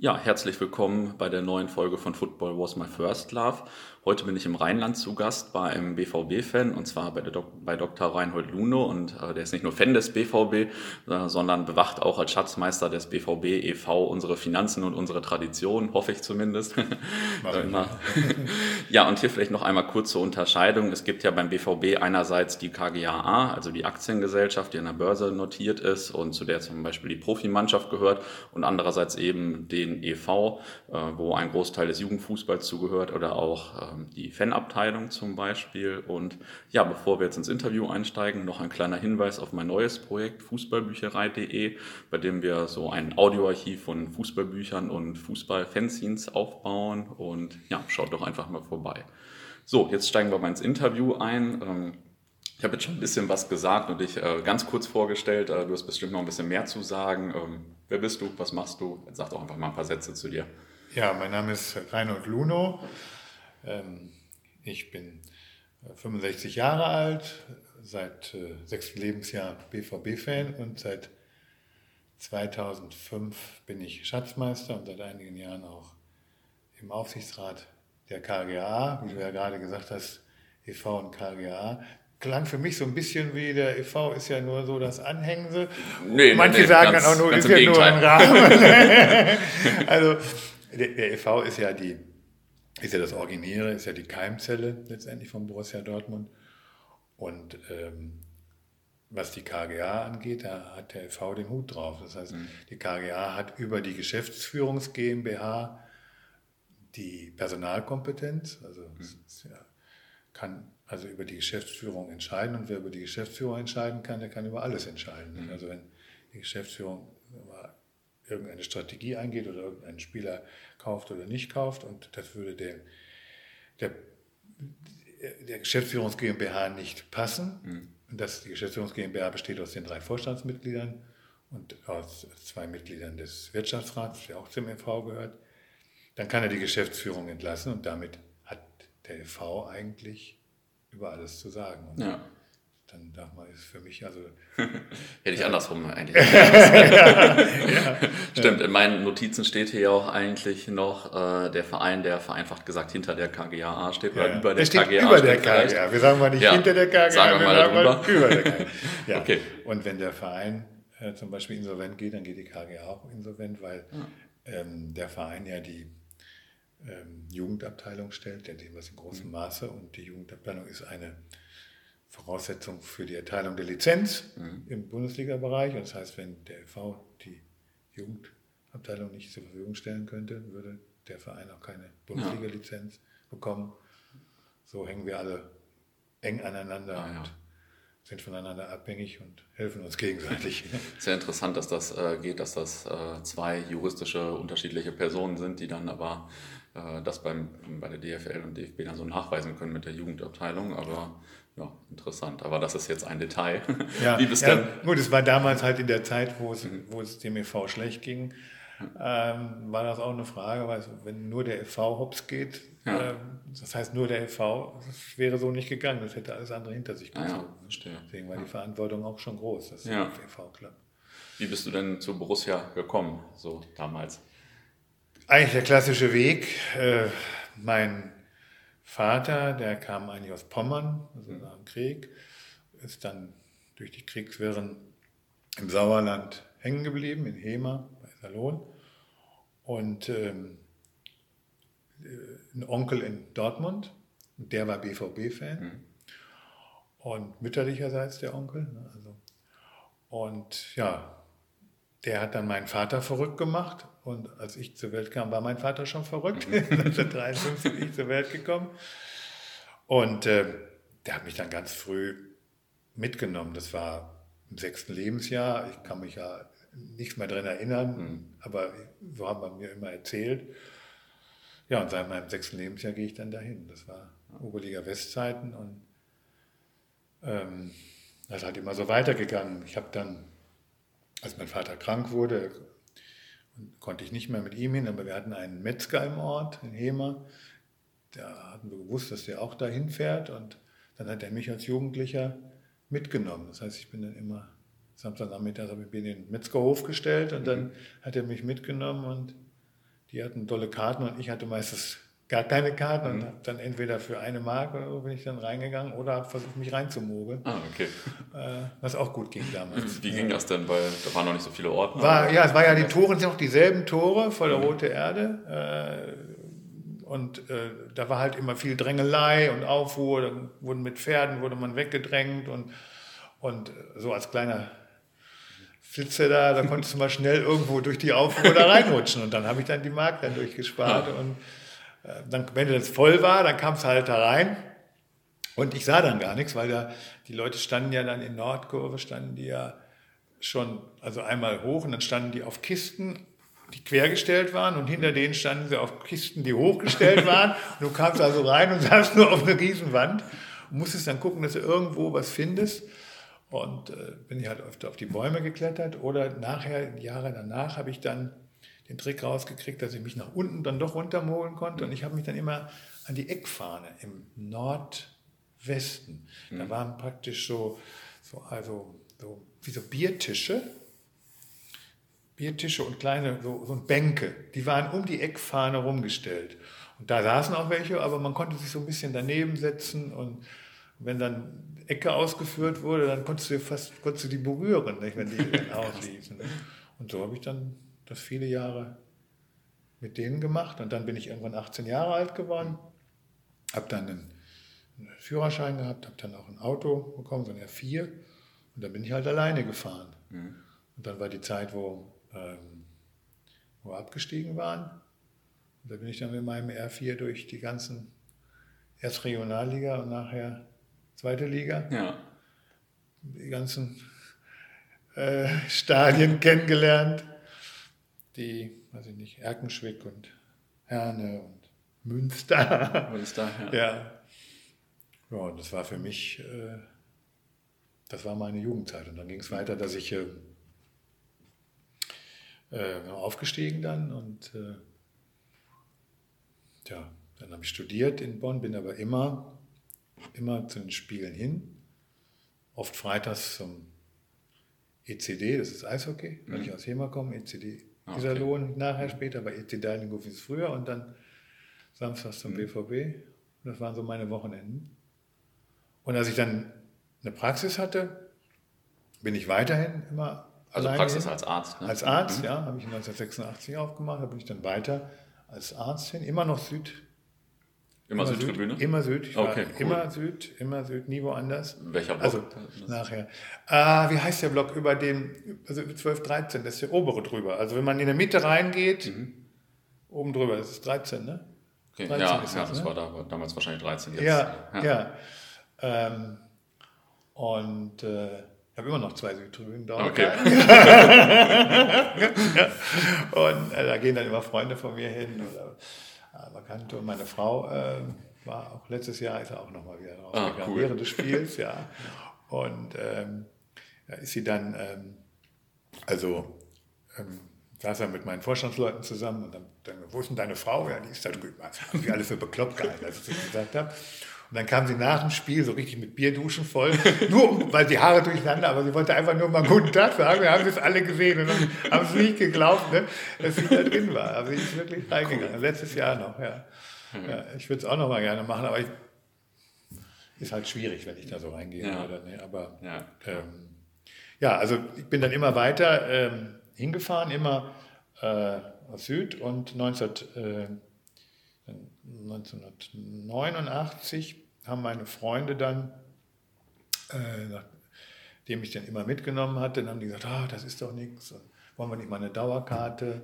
Ja, herzlich willkommen bei der neuen Folge von Football Was My First Love. Heute bin ich im Rheinland zu Gast bei einem BVB-Fan und zwar bei, Dok bei Dr. Reinhold Luno und äh, der ist nicht nur Fan des BVB, äh, sondern bewacht auch als Schatzmeister des BVB e.V. unsere Finanzen und unsere Tradition, hoffe ich zumindest. ja, und hier vielleicht noch einmal kurz zur Unterscheidung. Es gibt ja beim BVB einerseits die KGAA, also die Aktiengesellschaft, die an der Börse notiert ist und zu der zum Beispiel die Profimannschaft gehört und andererseits eben den e.V., äh, wo ein Großteil des Jugendfußballs zugehört oder auch ähm, die Fanabteilung zum Beispiel. Und ja, bevor wir jetzt ins Interview einsteigen, noch ein kleiner Hinweis auf mein neues Projekt fußballbücherei.de, bei dem wir so ein Audioarchiv von Fußballbüchern und Fußballfanzines aufbauen. Und ja, schaut doch einfach mal vorbei. So, jetzt steigen wir mal ins Interview ein. Ich habe jetzt schon ein bisschen was gesagt und dich äh, ganz kurz vorgestellt. Äh, du hast bestimmt noch ein bisschen mehr zu sagen. Ähm, wer bist du? Was machst du? Jetzt sag doch einfach mal ein paar Sätze zu dir. Ja, mein Name ist Reinhold Luno. Ähm, ich bin 65 äh, Jahre alt, seit äh, sechstem Lebensjahr BVB-Fan und seit 2005 bin ich Schatzmeister und seit einigen Jahren auch im Aufsichtsrat der KGA, wie du ja gerade gesagt hast, e.V. und KGA. Klang für mich so ein bisschen wie der e.V. ist ja nur so das Anhängsel. Nee, Manche nee, sagen ganz, dann auch nur, ist ja nur ein Rahmen. also der, der e.V. ist ja die ist ja das Originäre, ist ja die Keimzelle letztendlich von Borussia Dortmund. Und ähm, was die KGA angeht, da hat der FV den Hut drauf. Das heißt, mhm. die KGA hat über die Geschäftsführungs GmbH die Personalkompetenz, also mhm. ja, kann also über die Geschäftsführung entscheiden und wer über die Geschäftsführung entscheiden kann, der kann über alles entscheiden. Mhm. Also wenn die Geschäftsführung irgendeine Strategie eingeht oder irgendeinen Spieler kauft oder nicht kauft. Und das würde der, der, der Geschäftsführungs GmbH nicht passen. Mhm. Und das, die Geschäftsführungs GmbH besteht aus den drei Vorstandsmitgliedern und aus zwei Mitgliedern des Wirtschaftsrats, der auch zum EV gehört. Dann kann er die Geschäftsführung entlassen und damit hat der EV eigentlich über alles zu sagen. Und ja dann sag mal, ist für mich also. Hätte ich andersrum eigentlich. ja, ja. Stimmt, in meinen Notizen steht hier auch eigentlich noch äh, der Verein, der vereinfacht gesagt hinter der KGAA steht oder über der steht KGA. Über der KGA. Wir sagen mal nicht hinter der KGA, sagen wir mal darüber. über der KGA. Ja. Okay. Und wenn der Verein äh, zum Beispiel insolvent geht, dann geht die KGA auch insolvent, weil ähm, der Verein ja die ähm, Jugendabteilung stellt, der dem was in großem mhm. Maße und die Jugendabteilung ist eine Voraussetzung für die Erteilung der Lizenz mhm. im Bundesliga-Bereich. das heißt, wenn der LV die Jugendabteilung nicht zur Verfügung stellen könnte, würde der Verein auch keine Bundesliga-Lizenz ja. bekommen. So hängen wir alle eng aneinander ja, ja. und sind voneinander abhängig und helfen uns gegenseitig. Sehr interessant, dass das äh, geht, dass das äh, zwei juristische unterschiedliche Personen sind, die dann aber das beim, bei der DFL und DFB dann so nachweisen können mit der Jugendabteilung. Aber ja, interessant. Aber das ist jetzt ein Detail. Ja, Wie bist ja, denn? Gut, es war damals halt in der Zeit, wo es, mhm. wo es dem e.V. schlecht ging, ähm, war das auch eine Frage, weil wenn nur der e.V. hops geht, ja. ähm, das heißt nur der e.V., das wäre so nicht gegangen, das hätte alles andere hinter sich gezogen. Ah, ja, Deswegen war die Verantwortung auch schon groß, dass ja. der e.V. klappt. Wie bist du denn zu Borussia gekommen, so damals? Eigentlich der klassische Weg. Äh, mein Vater, der kam eigentlich aus Pommern, also nach dem Krieg, ist dann durch die Kriegswirren im Sauerland hängen geblieben, in Hema bei Salon. Und ähm, ein Onkel in Dortmund, der war BVB-Fan. Mhm. Und mütterlicherseits der Onkel. Ne, also. Und ja, der hat dann meinen Vater verrückt gemacht. Und als ich zur Welt kam, war mein Vater schon verrückt. 1953 bin ich zur Welt gekommen. Und äh, der hat mich dann ganz früh mitgenommen. Das war im sechsten Lebensjahr. Ich kann mich ja nichts mehr daran erinnern, mhm. aber so hat man mir immer erzählt. Ja, und seit meinem sechsten Lebensjahr gehe ich dann dahin. Das war Oberliga Westzeiten und ähm, das ist halt immer so weitergegangen. Ich habe dann als mein Vater krank wurde, konnte ich nicht mehr mit ihm hin, aber wir hatten einen Metzger im Ort, in Hema. Da hatten wir gewusst, dass der auch dahin fährt und dann hat er mich als Jugendlicher mitgenommen. Das heißt, ich bin dann immer Samstagnachmittag habe ich mir den Metzgerhof gestellt und dann mhm. hat er mich mitgenommen und die hatten tolle Karten und ich hatte meistens gar keine Karten und habe dann entweder für eine Mark oder so bin ich dann reingegangen oder habe versucht, mich reinzumogeln. Ah, okay. Äh, was auch gut ging damals. Wie ging das denn? Weil da waren noch nicht so viele Orte. War, ja, es war ja die Tore, sind auch dieselben Tore vor der Rote Erde. Äh, und äh, da war halt immer viel Drängelei und Aufruhr. Dann wurden mit Pferden wurde man weggedrängt und, und so als kleiner Flitze da, da konntest du mal schnell irgendwo durch die Aufruhr da reinrutschen. Und dann habe ich dann die Mark dann durchgespart. Und äh, dann, wenn das voll war, dann kam es halt da rein. Und ich sah dann gar nichts, weil da die Leute standen ja dann in Nordkurve, standen die ja schon, also einmal hoch und dann standen die auf Kisten, die quergestellt waren und hinter denen standen sie auf Kisten, die hochgestellt waren. Und du kamst also rein und saßt nur auf einer Riesenwand und musstest dann gucken, dass du irgendwo was findest. Und äh, bin ich halt öfter auf die Bäume geklettert oder nachher, Jahre danach, habe ich dann den Trick rausgekriegt, dass ich mich nach unten dann doch runtermogeln konnte. Und ich habe mich dann immer an die Eckfahne im Nordwesten. Da Mhm. waren praktisch so, so, also, so wie so Biertische. Biertische und kleine so, so Bänke, die waren um die Eckfahne rumgestellt. Und da saßen auch welche, aber man konnte sich so ein bisschen daneben setzen und wenn dann Ecke ausgeführt wurde, dann konntest du fast konntest du die berühren, nicht, wenn die dann ausließen. ne? Und so habe ich dann das viele Jahre mit denen gemacht. Und dann bin ich irgendwann 18 Jahre alt geworden, habe dann einen, einen Führerschein gehabt, habe dann auch ein Auto bekommen, so ein R4. Und dann bin ich halt alleine gefahren. Und dann war die Zeit, wo, ähm, wo wir abgestiegen waren. Und da bin ich dann mit meinem R4 durch die ganzen, erst Regionalliga und nachher zweite Liga, Ja. die ganzen äh, Stadien kennengelernt. Die, weiß ich nicht, Erkenschwick und Herne und Münster. Da? Ja. ja. Ja, und das war für mich, äh, das war meine Jugendzeit. Und dann ging es weiter, dass ich äh, äh, aufgestiegen dann und äh, ja, dann habe ich studiert in Bonn, bin aber immer, immer zu den Spielen hin. Oft freitags zum ECD, das ist Eishockey, weil ich aus Jena komme, ECD Ah, Iserlohn nachher später, bei ECD Deilingow ist früher und dann samstags zum BVB. Das waren so meine Wochenenden. Und als ich dann eine Praxis hatte, bin ich weiterhin immer Also Praxis hin. als Arzt. Ne? Als Arzt, ja, habe ich 1986 aufgemacht, da bin ich dann weiter als Arzt hin, immer noch Süd. Immer Südtribüne? Süd, immer Süd, Okay, cool. immer Süd, immer Süd, nie woanders. Welcher Block? Also nachher. Ah, wie heißt der Block über den, also 12, 13, das ist der obere drüber. Also wenn man in der Mitte reingeht, oben drüber, das ist 13, ne? okay. 13 Ja, ist ja, das, das ne? war da, damals wahrscheinlich 13. Jetzt, Ja, ja. Ähm, und äh, ich habe immer noch zwei Südtribünen dort. Okay. Und äh, da gehen dann immer Freunde von mir hin oder äh, Bekannte. Und meine Frau äh, war auch letztes Jahr, ist er auch nochmal wieder rausgegangen, Ah, cool. während des Spiels, ja. Und ähm, da ist sie dann, ähm, also ähm, saß er mit meinen Vorstandsleuten zusammen und dann, dann wo ist denn deine Frau? Ja, die ist da drüben. Also, haben wir alle für bekloppt gehalten, als ich das gesagt habe. Und dann kam sie nach dem Spiel so richtig mit Bierduschen voll, nur weil die Haare durcheinander, aber sie wollte einfach nur mal guten Tag sagen. Wir haben es alle gesehen und haben sie nicht geglaubt, ne, dass sie da drin war. Aber sie ist wirklich reingegangen. Letztes Jahr noch, ja. ja ich würde es auch noch mal gerne machen, aber ich, ist halt schwierig, wenn ich da so reingehe. Ja. Oder, ne, aber Ja. ähm, ja, also ich bin dann immer weiter ähm, hingefahren, immer äh, aus Süd und 19, äh, 1989 haben meine Freunde dann, äh, nachdem ich den immer mitgenommen hatte, dann haben die gesagt, ah, das ist doch nichts. Wollen wir nicht mal eine Dauerkarte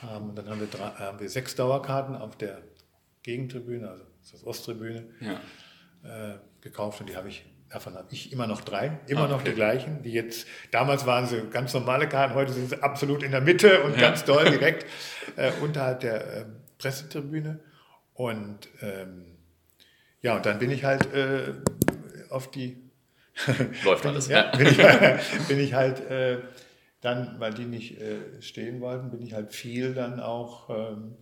haben? Und dann haben wir, drei, haben wir sechs Dauerkarten auf der Gegentribüne, also das Osttribüne, Ja. äh, gekauft und die habe ich, davon habe ich immer noch drei, immer Ah, noch okay. die gleichen, die jetzt, damals waren sie ganz normale Karten, heute sind sie absolut in der Mitte und Ja. ganz doll direkt äh, unterhalb der ähm, Pressetribüne und ähm, ja, und dann bin ich halt äh, auf die Läuft alles. ja, bin, ich, bin ich halt äh, dann, weil die nicht äh, stehen wollten, bin ich halt viel dann auch ähm,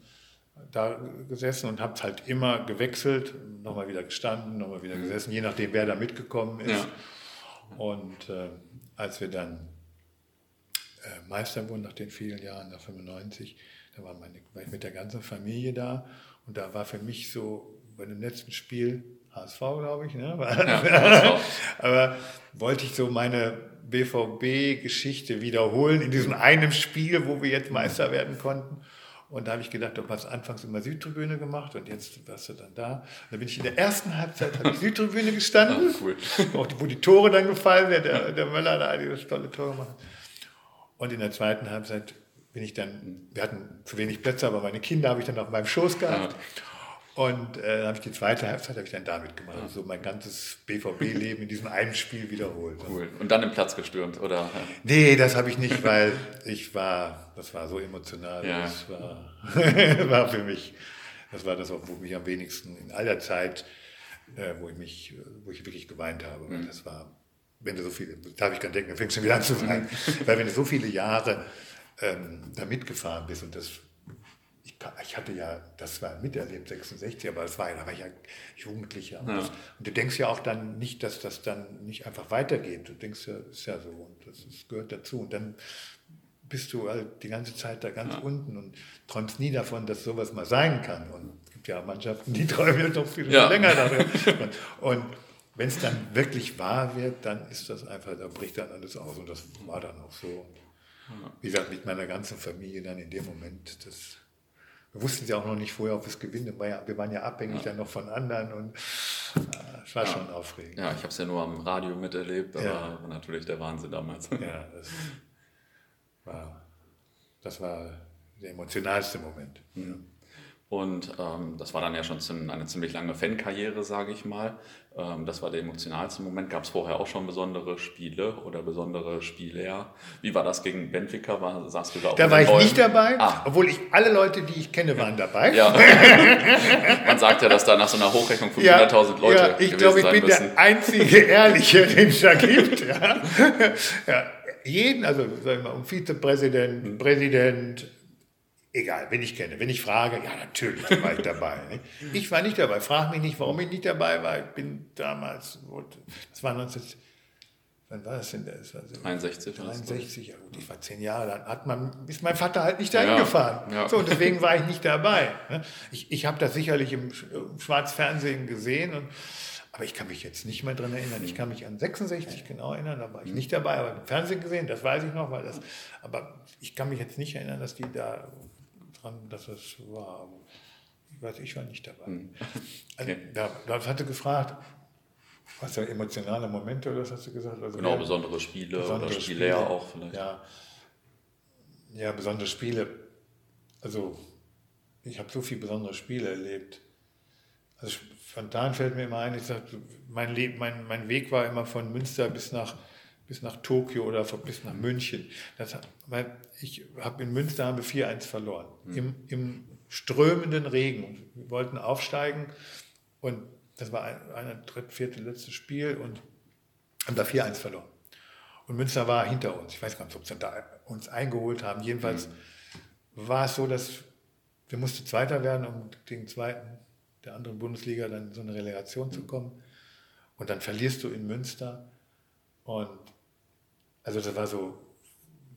da gesessen und habe halt immer gewechselt, nochmal wieder gestanden, nochmal wieder gesessen, je nachdem, wer da mitgekommen ist. Ja. Und äh, als wir dann äh, Meister wurden nach den vielen Jahren, nach 95, Da war, meine, war ich mit der ganzen Familie da und da war für mich so bei dem letzten Spiel HSV, glaube ich, ne? Ja, aber wollte ich so meine BVB-Geschichte wiederholen in diesem einen Spiel, wo wir jetzt Meister werden konnten. Und da habe ich gedacht, du hast anfangs immer Südtribüne gemacht und jetzt warst du dann da. Und dann bin ich in der ersten Halbzeit habe ich Südtribüne gestanden, ah, cool. wo die Tore dann gefallen sind, der, der Möller da dieses tolle Tor gemacht. Und in der zweiten Halbzeit bin ich dann, wir hatten zu wenig Plätze, aber meine Kinder habe ich dann auf meinem Schoß gehabt. Ja. Und äh, dann habe ich die zweite Halbzeit ich dann damit gemacht. Also mein ganzes BVB-Leben in diesem einen Spiel wiederholt. Cool. Und dann im Platz gestürmt, oder? Nee, das habe ich nicht, weil ich war, das war so emotional. Ja. Das war, war für mich, das war das, wo mich am wenigsten in all der Zeit, äh, wo ich mich, wo ich wirklich geweint habe. Mhm. Das war, wenn du so viele, darf ich gar denken, dann fängst du wieder an zu weinen. weil wenn du so viele Jahre ähm, da mitgefahren bist und das ich hatte ja, das war miterlebt, 66, aber das war, da war ich ja Jugendlicher. Ja. Und, du denkst ja auch dann nicht, dass das dann nicht einfach weitergeht. Du denkst ja, ist ja so und das, das gehört dazu. Und dann bist du halt die ganze Zeit da ganz ja. unten und träumst nie davon, dass sowas mal sein kann. Und es gibt ja Mannschaften, die träumen ja noch viel ja. länger darüber. und, und wenn es dann wirklich wahr wird, dann ist das einfach, da bricht dann alles aus. Und das war dann auch so. Wie gesagt, mit meiner ganzen Familie dann in dem Moment, das wir wussten ja auch noch nicht vorher, ob wir es gewinnen. Wir waren ja abhängig ja. dann noch von anderen und äh, es war ja. schon aufregend. Ja, ich habe es ja nur am Radio miterlebt, aber ja. war natürlich der Wahnsinn damals. Ja, das war, das war der emotionalste Moment. Mhm. Und ähm, das war dann ja schon eine ziemlich lange Fankarriere, sage ich mal. Ähm, das war der emotionalste Moment. Gab es vorher auch schon besondere Spiele oder besondere Spiele? Wie war das gegen Benfica? War, saßt du da auch Da war ich Bäumen? nicht dabei, ah. obwohl ich alle Leute, die ich kenne, waren dabei. Ja. Man sagt ja, dass da nach so einer Hochrechnung 500.000 ja, Leute ja, Ich glaube, ich bin müssen. der einzige Ehrliche, den es da gibt. Ja. ja. Jeden, also sagen wir mal, um Vizepräsident. Präsident, Egal, wenn ich kenne. Wenn ich frage, ja, natürlich war ich dabei. Ne? Ich war nicht dabei. Frag mich nicht, warum ich nicht dabei war. Ich bin damals, das war 19, wann war das denn? Das war so 63. 63, ja gut, ich war zehn Jahre, dann hat man, ist mein Vater halt nicht dahin ja, gefahren. Ja. So, und deswegen war ich nicht dabei. Ne? Ich, ich habe das sicherlich im, Schwarzfernsehen gesehen und aber ich kann mich jetzt nicht mehr daran erinnern. Ich kann mich an 66 genau erinnern, da war ich nicht dabei, aber im Fernsehen gesehen, das weiß ich noch, weil das, aber ich kann mich jetzt nicht erinnern, dass die da dran, dass es war. Ich weiß, ich war nicht dabei. Hm. Also, okay. da, das hatte gefragt, was ja emotionale Momente oder was hast du gesagt? Also genau, besondere Spiele besondere oder Spiele, Spiele auch vielleicht. Ja, ja, besondere Spiele. Also ich habe so viele besondere Spiele erlebt. Also spontan fällt mir immer ein, ich sag, mein, Leben, mein, mein Weg war immer von Münster bis nach bis nach Tokio oder bis nach München. Das, weil ich habe in Münster haben wir 4-1 verloren. Mhm. Im, Im strömenden Regen. wir wollten aufsteigen und das war ein, ein dritt, vierte, letztes Spiel und haben da 4-1 verloren. Und Münster war hinter uns. Ich weiß gar nicht, ob sie da uns eingeholt haben. Jedenfalls mhm. war es so, dass wir mussten Zweiter werden, um den zweiten der anderen Bundesliga dann in so eine Relegation zu kommen. Und dann verlierst du in Münster. Und also das war so,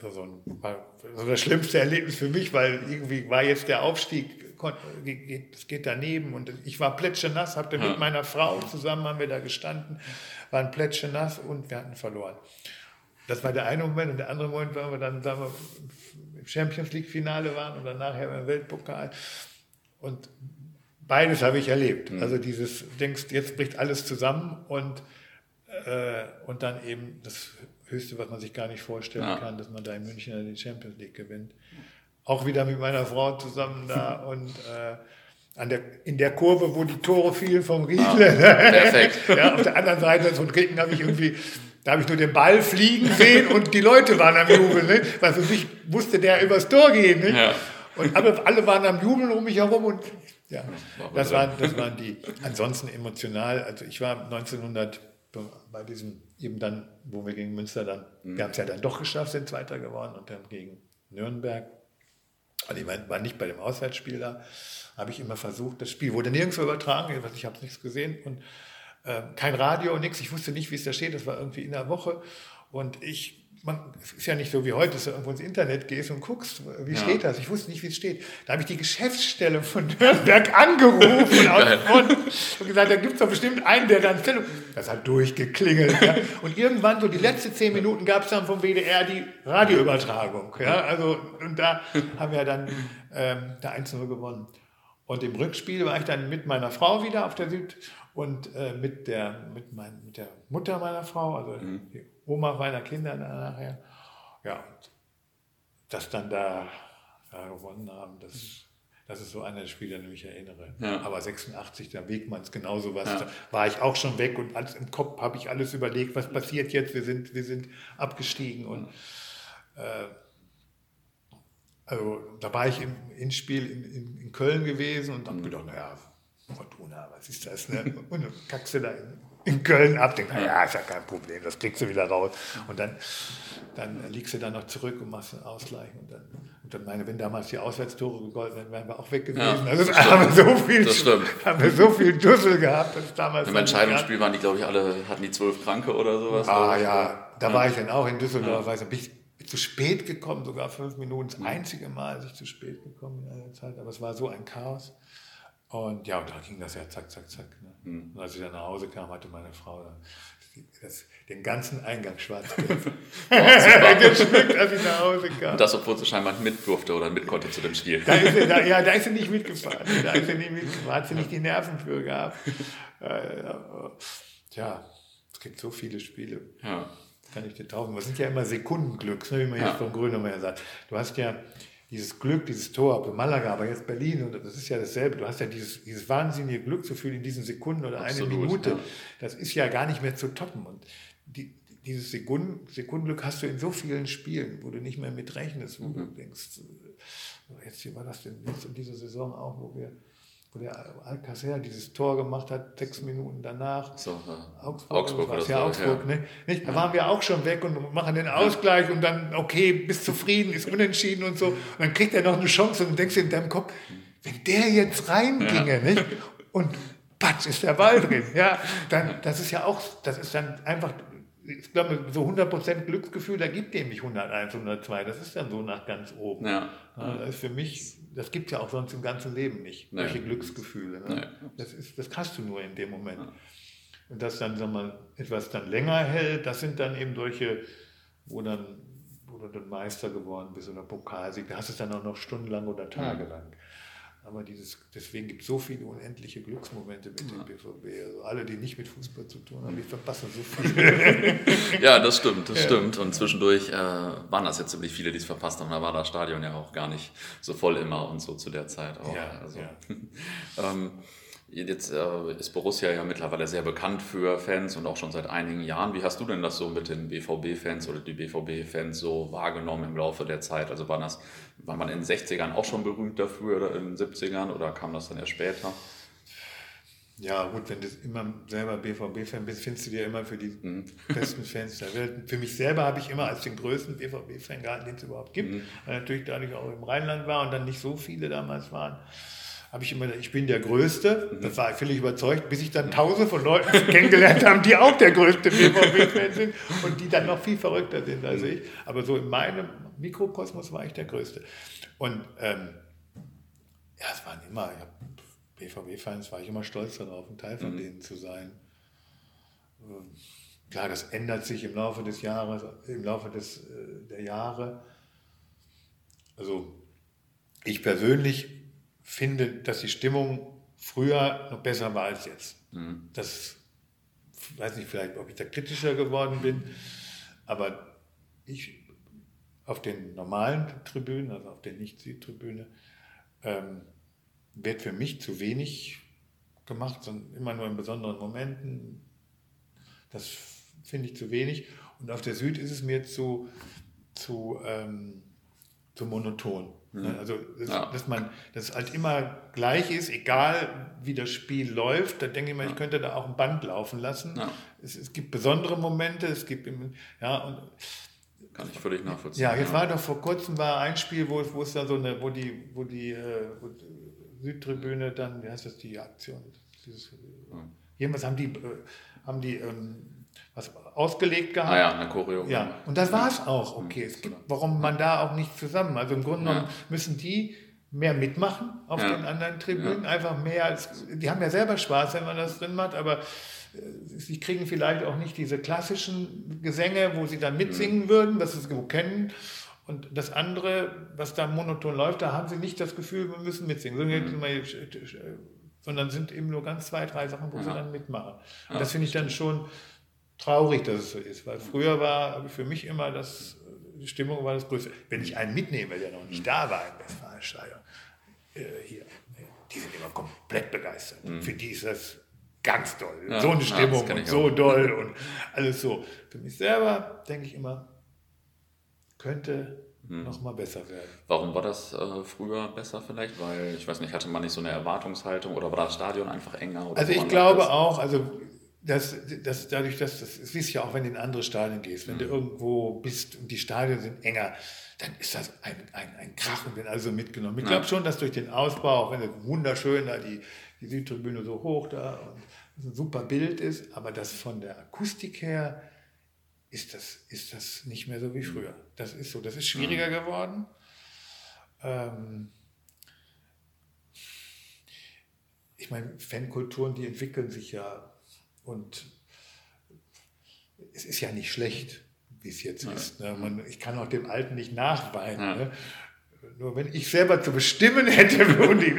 so, ein, war so das schlimmste Erlebnis für mich, weil irgendwie war jetzt der Aufstieg, es geht daneben und ich war plätschenass, hatte ja. mit meiner Frau zusammen, haben wir da gestanden, waren plätschenass und wir hatten verloren. Das war der eine Moment und der andere Moment war, wir dann sagen wir, im Champions League Finale waren und dann nachher im Weltpokal und beides habe ich erlebt. Mhm. Also dieses, denkst, jetzt bricht alles zusammen und, äh, und dann eben das Höchste, was man sich gar nicht vorstellen ja. kann, dass man da in München die Champions League gewinnt. Auch wieder mit meiner Frau zusammen da und äh, an der, in der Kurve, wo die Tore fielen vom Riedle. Ah, perfekt. ja, auf der anderen Seite von Kricken habe ich irgendwie, da habe ich nur den Ball fliegen sehen und die Leute waren am Jubeln. Ne? Weil für mich musste der übers Tor gehen. Ne? Ja. Und alle, alle waren am Jubeln um mich herum und ja, das waren, das waren die. Ansonsten emotional, also ich war 1900 bei diesem eben dann, wo wir gegen Münster dann, mhm. wir haben es ja dann doch geschafft, sind Zweiter geworden und dann gegen Nürnberg. Also ich war nicht bei dem Auswärtsspiel da, habe ich immer versucht, das Spiel wurde nirgendwo übertragen, ich habe nichts gesehen und äh, kein Radio, nichts, ich wusste nicht, wie es da steht, das war irgendwie in der Woche. Und ich man, es ist ja nicht so wie heute, dass du irgendwo ins Internet gehst und guckst, wie ja. steht das. Ich wusste nicht, wie es steht. Da habe ich die Geschäftsstelle von Nürnberg angerufen und, gesagt, da gibt es doch bestimmt einen, der dann Stellung. Das hat durchgeklingelt. Ja. Und irgendwann, so die letzten zehn Minuten, gab es dann vom WDR die Radioübertragung. Ja. Also, und da haben wir dann ähm, der 1-0 gewonnen. Und im Rückspiel war ich dann mit meiner Frau wieder auf der Süd und äh, mit, der, mit, mein, mit der Mutter meiner Frau, also mhm. die Oma meiner Kinder nachher. Ja, und das dann da, da gewonnen haben, das, das ist so einer der Spiele, an die ich erinnere. Ja. Aber 86, da Wegmanns genauso was, ja. da war ich auch schon weg und alles im Kopf habe ich alles überlegt, was passiert jetzt, wir sind, wir sind abgestiegen und äh, also da war ich im Inspiel in, in, in Köln gewesen und habe gedacht, naja, Fortuna, was ist das? Ne? Und kackst du da in, in Köln ab, denkst, naja, ist ja kein Problem, das kriegst du wieder raus. Und dann, dann liegst du dann noch zurück und machst einen Ausgleich. Und dann, und dann meine, wenn damals die Auswärtstore gegolten wären, wären wir auch weg gewesen. Ja, also das haben, wir so viel, das haben wir so viel Dussel gehabt. Dass damals Im Entscheidungsspiel waren die, glaube ich, alle, hatten die zwölf Kranke oder sowas. Ah ja, da ja. war ich dann auch in Düsseldorf, ja. weiß ich, zu spät gekommen, sogar fünf Minuten. Das einzige Mal, dass ich zu spät gekommen in einer Zeit. Aber es war so ein Chaos. Und ja, und da ging das ja zack, zack, zack. Ne? Mhm. Und als ich dann nach Hause kam, hatte meine Frau das, den ganzen Eingang schwarz geschmückt, als ich nach Hause kam. Und das, obwohl sie scheinbar mit durfte oder mit konnte zu dem Spiel. Da ist sie, da, ja, da ist sie nicht mitgefahren. Da ist sie nicht mitgefahren, hat sie nicht die Nerven für gehabt. Äh, ja, es gibt so viele Spiele. Ja kann ich dir taufen. Das sind ja immer Sekundenglücks, ne, wie man ja. jetzt vom Grönemeyer sagt. Du hast ja dieses Glück, dieses Tor, ob Malaga, aber jetzt Berlin, und das ist ja dasselbe. Du hast ja dieses, dieses wahnsinnige Glücksgefühl in diesen Sekunden oder Absolut, eine Minute. Ja. Das ist ja gar nicht mehr zu toppen. Und die, dieses Sekunden, Sekundenglück hast du in so vielen Spielen, wo du nicht mehr mit rechnest, wo mhm. du denkst, jetzt hier war das denn jetzt in dieser Saison auch, wo wir wo der Alcacer dieses Tor gemacht hat, sechs Minuten danach. So, ja. Augsburg, Augsburg war ja Augsburg, ja. Ne? Nicht? Da waren wir auch schon weg und machen den Ausgleich und dann, okay, bist zufrieden, ist unentschieden und so. Und dann kriegt er noch eine Chance und denkst in deinem Kopf, wenn der jetzt reinginge, ja. nicht? Und patsch, ist der Ball drin. Ja, dann, das ist ja auch, das ist dann einfach ich glaube, so 100% Glücksgefühl, da gibt dem nicht 101, 102. Das ist dann so nach ganz oben. Ja. Das ist für mich, das gibt es ja auch sonst im ganzen Leben nicht, nee. solche Glücksgefühle. Ne? Nee. Das, ist, das hast du nur in dem Moment. Ja. Und dass dann sag mal, etwas dann länger hält, das sind dann eben solche, wo dann wo du dann Meister geworden bist oder Pokalsieg, da hast du es dann auch noch stundenlang oder tagelang. Aber dieses, deswegen gibt es so viele unendliche Glücksmomente mit dem BVB. Also alle, die nicht mit Fußball zu tun haben, die verpassen so viel. ja, das stimmt, das ja. stimmt. Und zwischendurch äh, waren das jetzt ziemlich viele, die es verpasst haben. Da war das Stadion ja auch gar nicht so voll immer und so zu der Zeit auch. Ja, also, ja. ähm, Jetzt äh, ist Borussia ja mittlerweile sehr bekannt für Fans und auch schon seit einigen Jahren. Wie hast du denn das so mit den BVB-Fans oder die BVB-Fans so wahrgenommen im Laufe der Zeit? Also war, das, war man in den 60ern auch schon berühmt dafür oder in den 70ern oder kam das dann erst später? Ja, gut, wenn du immer selber BVB-Fan bist, findest du dir immer für die mhm. besten Fans der Welt. Für mich selber habe ich immer als den größten BVB-Fan gehalten, den es überhaupt gibt. Mhm. Weil natürlich dadurch auch im Rheinland war und dann nicht so viele damals waren habe ich immer, ich bin der Größte. Das war ich völlig überzeugt, bis ich dann tausende von Leuten kennengelernt habe, die auch der größte BVB-Fan sind und die dann noch viel verrückter sind als ich. Aber so in meinem Mikrokosmos war ich der Größte. Und ähm, ja, es waren immer, BVB-Fans war ich immer stolz darauf, ein Teil von mhm. denen zu sein. Ähm, klar, das ändert sich im Laufe des Jahres, im Laufe des, äh, der Jahre. Also ich persönlich finde, dass die Stimmung früher noch besser war als jetzt. Mhm. Das weiß nicht vielleicht, ob ich da kritischer geworden bin, aber ich auf den normalen Tribünen, also auf der Nicht-Süd-Tribüne, ähm, wird für mich zu wenig gemacht, sondern immer nur in besonderen Momenten. Das finde ich zu wenig. Und auf der Süd ist es mir zu, zu, ähm, zu monoton. Mhm. Also, dass, ja. dass, man, dass es halt immer gleich ist, egal wie das Spiel läuft, da denke ich mal, ich könnte da auch ein Band laufen lassen. Ja. Es, es, gibt besondere Momente, es gibt, ja, und kann ich völlig nachvollziehen. Ja, jetzt war doch vor kurzem war ein Spiel, wo, wo es da so eine, wo die, wo die, äh, wo die Südtribüne dann, wie heißt das, die Aktion? Dieses. Jedenfalls haben die, äh, haben die ähm, was ausgelegt gehabt. Ah ja, eine Choreo. Ja, und das war es auch. Okay, es gibt, warum man da auch nicht zusammen. Also im Grunde genommen müssen die mehr mitmachen auf Ja. den anderen Tribünen, einfach mehr als, die haben ja selber Spaß, wenn man das drin macht, aber äh, sie kriegen vielleicht auch nicht diese klassischen Gesänge, wo sie dann mitsingen würden, was sie so kennen. Und das andere, was da monoton läuft, da haben sie nicht das Gefühl, wir müssen mitsingen. Sondern jetzt mal, äh, Sondern sind eben nur ganz zwei, drei Sachen, wo sie Ja. dann mitmachen. Und Ja, das finde ich dann schon traurig, dass es so ist, weil früher war für mich immer das, die Stimmung war das Größte. Wenn ich einen mitnehme, der noch nicht da war im Westfalenstadion, äh, hier, die sind immer komplett begeistert. Für die ist das ganz toll. Mhm. Ja, so eine ja, Stimmung kenn und so auch. doll und alles so. Für mich selber denke ich immer, könnte Mhm. noch mal besser werden. Warum war das äh, früher besser vielleicht? Weil, ich weiß nicht, hatte man nicht so eine Erwartungshaltung oder war das Stadion einfach enger? Oder Also ich glaube auch, also dass, dass dadurch, dass das, siehst du ja auch, wenn du in andere Stadien gehst, wenn du Mhm. irgendwo bist und die Stadien sind enger, dann ist das ein, ein, ein Krach und wird also mitgenommen. Ich glaube schon, dass durch den Ausbau, auch wenn es wunderschön da die, die Südtribüne so hoch da und ein super Bild ist, aber das von der Akustik her ist das, ist das nicht mehr Mhm. so wie früher. Das ist so, das ist schwieriger geworden. Ähm, ich meine, Fankulturen, die entwickeln sich ja und es ist ja nicht schlecht, wie es jetzt Ja. ist. Ne? Man, ich kann auch dem Alten nicht nachweinen. Ja. Ne? Nur wenn ich selber zu bestimmen hätte, und ich,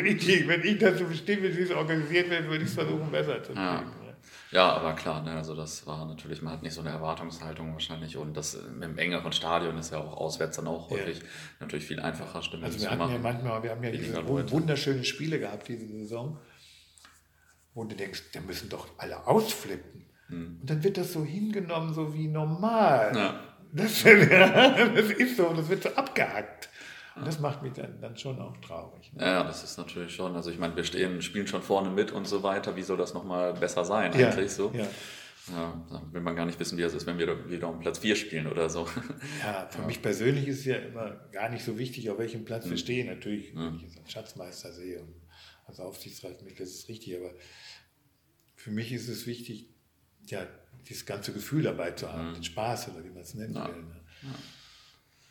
wenn, ich, dazu bestimme, wie es organisiert wird, würde ich es versuchen, besser zu kriegen. Ja. ne? Ja, aber klar, ne, also das war natürlich, man hat nicht so eine Erwartungshaltung wahrscheinlich und das im engeren Stadion ist ja auch auswärts dann auch Ja. häufig natürlich viel einfacher Stimmung Also zu wir hatten ja machen. manchmal, wir haben ja diese wunderschönen Spiele gehabt diese Saison, wo du denkst, da müssen doch alle ausflippen. Und dann wird das so hingenommen, so wie normal. Hm. Ja. Das, das ist so, das wird so abgehackt. Und das macht mich dann, dann schon auch traurig. ne? Ja, das ist natürlich schon, also ich meine, wir stehen, spielen schon vorne mit und so weiter, wie soll das nochmal besser sein Ja, eigentlich so? ja. Ja, dann will man gar nicht wissen, wie es ist, wenn wir wieder um Platz 4 spielen oder so. Ja, für mich persönlich ist es ja immer gar nicht so wichtig, auf welchem Platz Hm. wir stehen. Natürlich, wenn ich jetzt einen Schatzmeister sehe und als Aufsichtsratmitglied, das ist richtig, aber für mich ist es wichtig, ja, dieses ganze Gefühl dabei zu haben, den Spaß oder wie man es nennen. Ja. will. Ne?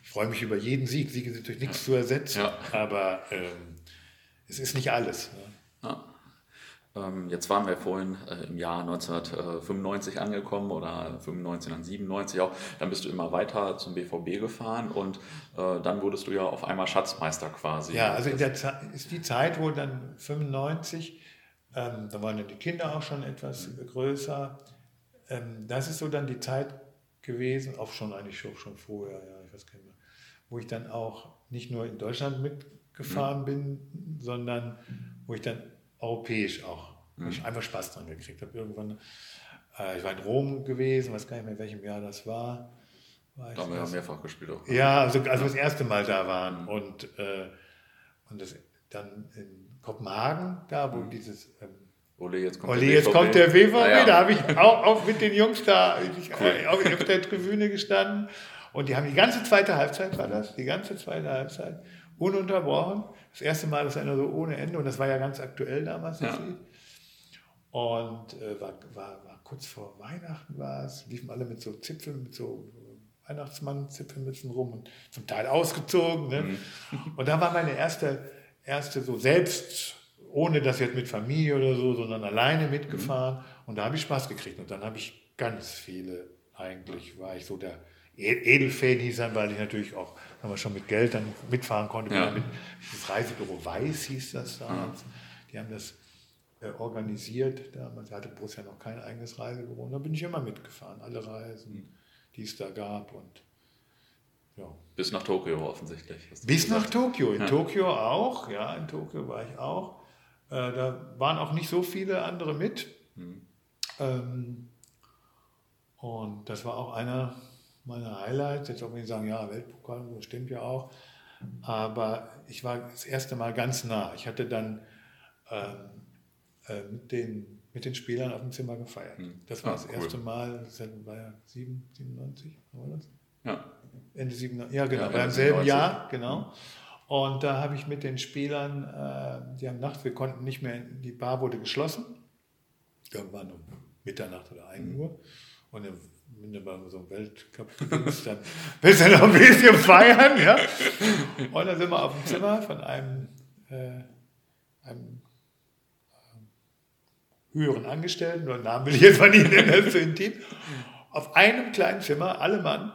Ich freue mich über jeden Sieg. Siege sind durch nichts zu ersetzen, Ja. aber ähm, es ist nicht alles. Ne? Ja. Ähm, jetzt waren wir vorhin äh, im Jahr 1995 angekommen oder 95, dann 97 auch. Dann bist du immer weiter zum BVB gefahren und äh, dann wurdest du ja auf einmal Schatzmeister quasi. Ja, also in der Zeit ist die Zeit, wo dann 95, ähm, da waren dann die Kinder auch schon etwas größer. Ähm, das ist so dann die Zeit gewesen, auch schon eigentlich schon, schon vorher, ja, ich weiß gar nicht mehr, wo ich dann auch nicht nur in Deutschland mitgefahren bin, sondern wo ich dann europäisch auch, wo ich einfach Spaß dran gekriegt habe. Irgendwann, äh, ich war in Rom gewesen, weiß gar nicht mehr, in welchem Jahr das war. War Da haben wir ja mehrfach gespielt auch. Ja, also als wir das erste Mal da waren und, äh, und das, dann in Kopenhagen, da wo dieses ähm, Ole, jetzt kommt Olli, der jetzt BVB. kommt der BVB, Ah, ja. da habe ich auch, auch mit den Jungs da ich, äh, auf der Tribüne gestanden und die haben die ganze zweite Halbzeit war das, die ganze zweite Halbzeit ununterbrochen. Das erste Mal das einer so ohne Ende und das war ja ganz aktuell damals Ja. Und äh, war, war, war kurz vor Weihnachten war es, liefen alle mit so Zipfeln, mit so Weihnachtsmann-Zipfelmützen rum und zum Teil ausgezogen. Ne? Mhm. Und da war meine erste, erste so selbst, ohne das jetzt mit Familie oder so, sondern alleine mitgefahren. Und da habe ich Spaß gekriegt. Und dann habe ich ganz viele, eigentlich war ich so der E- Edelfan hieß dann, weil ich natürlich auch, wenn man schon mit Geld dann mitfahren konnte, Ja. mit das Reisebüro Weiß hieß das damals. Die haben das äh, organisiert. Damals hatte Borussia noch kein eigenes Reisebüro. Und da bin ich immer mitgefahren, alle Reisen, die es da gab. Und ja. Bis nach Tokio offensichtlich. Bis nach gesagt. Tokio. In Ja. Tokio auch, ja, in Tokio war ich auch. Äh, da waren auch nicht so viele andere mit. Mhm. Ähm, und das war auch einer meiner Highlights. Jetzt auch wenn ich sagen, ja, Weltpokal, das stimmt ja auch. Aber ich war das erste Mal ganz nah. Ich hatte dann ähm, äh, mit, den, mit den Spielern auf dem Zimmer gefeiert. Mhm. Das war Ah, das cool. erste Mal, das war ja 7, 97, war das? Ja. Ende 97, ja genau, Ja, beim selben 97. Jahr, genau. Und da habe ich mit den Spielern, äh, die haben nachts, wir konnten nicht mehr, die Bar wurde geschlossen, irgendwann um Mitternacht oder 1 Uhr. Und wenn du bei so einem Weltcup gewinnst, dann willst du noch ein bisschen feiern. Ja? Und dann sind wir auf dem Zimmer von einem, äh, einem äh, höheren Angestellten, nur einen Namen will ich jetzt mal nicht nennen, das ist so intim, auf einem kleinen Zimmer, alle Mann,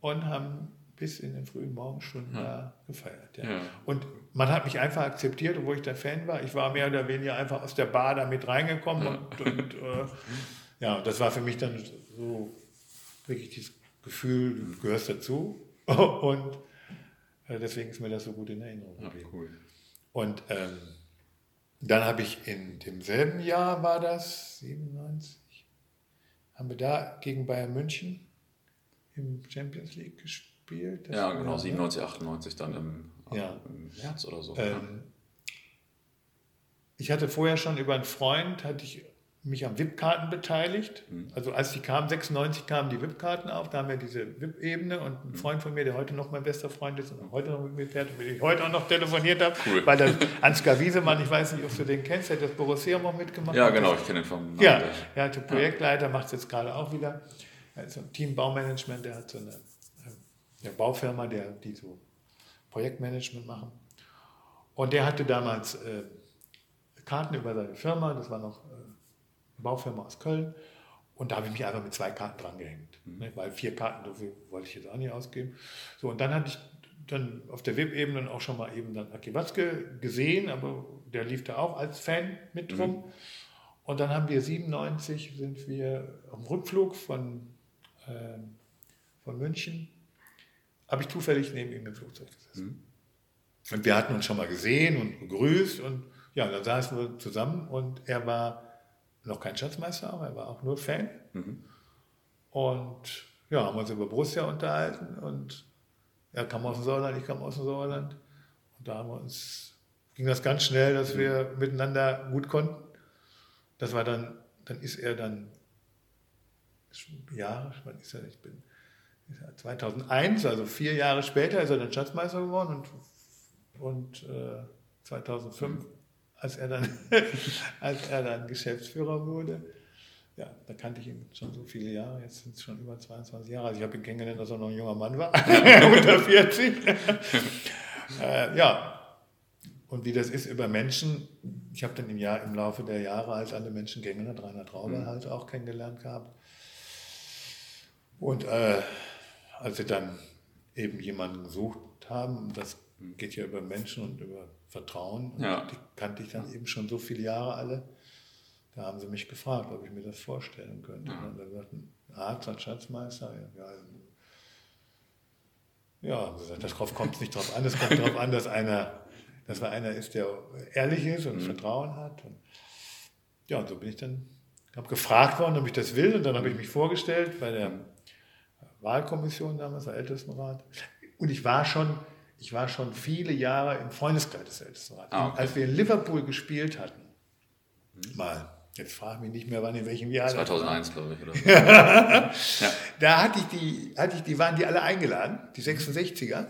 und haben bis in den frühen Morgenstunden ja. da gefeiert. Ja. Ja. Und man hat mich einfach akzeptiert, obwohl ich der Fan war. Ich war mehr oder weniger einfach aus der Bar da mit reingekommen und, und äh, ja, das war für mich dann so wirklich das Gefühl, du gehörst dazu und äh, deswegen ist mir das so gut in Erinnerung geblieben. Cool. Und ähm, dann habe ich in demselben Jahr, war das, 97, haben wir da gegen Bayern München im Champions League gespielt. ja, genau, 97, 98 dann im, ja. im März oder so. Ähm, ich hatte vorher schon über einen Freund, hatte ich mich am VIP-Karten beteiligt. Mhm. Also als die kamen, 96 kamen die VIP-Karten auf, da haben wir diese VIP-Ebene und ein mhm. Freund von mir, der heute noch mein bester Freund ist und heute noch mit mir fährt und mit dem ich heute auch noch telefoniert habe, cool. weil der Ansgar Wiesemann, ich weiß nicht, ob du den kennst, der hat das Borussia auch mitgemacht. Ja, genau, ich kenne ihn vom Ja, er hatte Projektleiter, macht es jetzt gerade auch wieder. Also Team Baumanagement, der hat so eine, eine Baufirma, der, die so Projektmanagement machen. Und der hatte damals äh, Karten über seine Firma, das war noch Baufirma aus Köln. Und da habe ich mich einfach mit zwei Karten dran gehängt. Mhm. Ne, weil vier Karten, dafür wollte ich jetzt auch nicht ausgeben. So, und dann hatte ich dann auf der WIP-Ebene auch schon mal eben dann Aki Watzke gesehen, aber der lief da auch als Fan mit mhm. rum. Mhm. Und dann haben wir 97 sind wir am Rückflug von, äh, von München, habe ich zufällig neben ihm im Flugzeug gesessen. Mhm. Und wir hatten uns schon mal gesehen und begrüßt und ja, dann saßen wir zusammen und er war noch kein Schatzmeister, aber er war auch nur Fan. Mhm. Und ja, haben uns über Borussia unterhalten und er kam aus dem Sauerland, ich kam aus dem Sauerland. Und da haben wir uns, ging das ganz schnell, dass wir mhm. miteinander gut konnten. Das war dann, dann ist er dann, ja, wann ist er, ich bin, 2001, also vier Jahre später, ist er dann Schatzmeister geworden und, und äh, 2005 als er dann, als er dann Geschäftsführer wurde. Ja, da kannte ich ihn schon so viele Jahre, jetzt sind es schon über 22 Jahre. Also ich habe ihn kennengelernt, als er noch ein junger Mann war, unter 40. äh, ja, und wie das ist über Menschen, ich habe dann im, Jahr, im Laufe der Jahre als alle Menschen kennengelernt, Rainer Traube mhm. halt auch kennengelernt gehabt. Und äh, als sie dann eben jemanden gesucht haben, das geht ja über Menschen und über Vertrauen. Und ja. die kannte ich dann eben schon so viele Jahre alle. Da haben sie mich gefragt, ob ich mir das vorstellen könnte. Ja. Und dann gesagt, ein Arzt, ein Schatzmeister, ja, ja, gesagt, darauf kommt es nicht drauf an. Es kommt darauf an, dass einer, dass man einer ist, der ehrlich ist und mhm. Vertrauen hat. Und ja, und so bin ich dann, habe gefragt worden, ob ich das will. Und dann habe ich mich vorgestellt bei der Wahlkommission damals, der Ältestenrat. Und ich war schon ich war schon viele Jahre im Freundeskreis des Ältestenrats. Ah, okay. Als wir in Liverpool gespielt hatten, mhm. mal, jetzt frage ich mich nicht mehr, wann in welchem Jahr. 2001, glaube ich. Oder? ja. Da hatte ich, die, hatte ich die, waren die alle eingeladen, die 66er.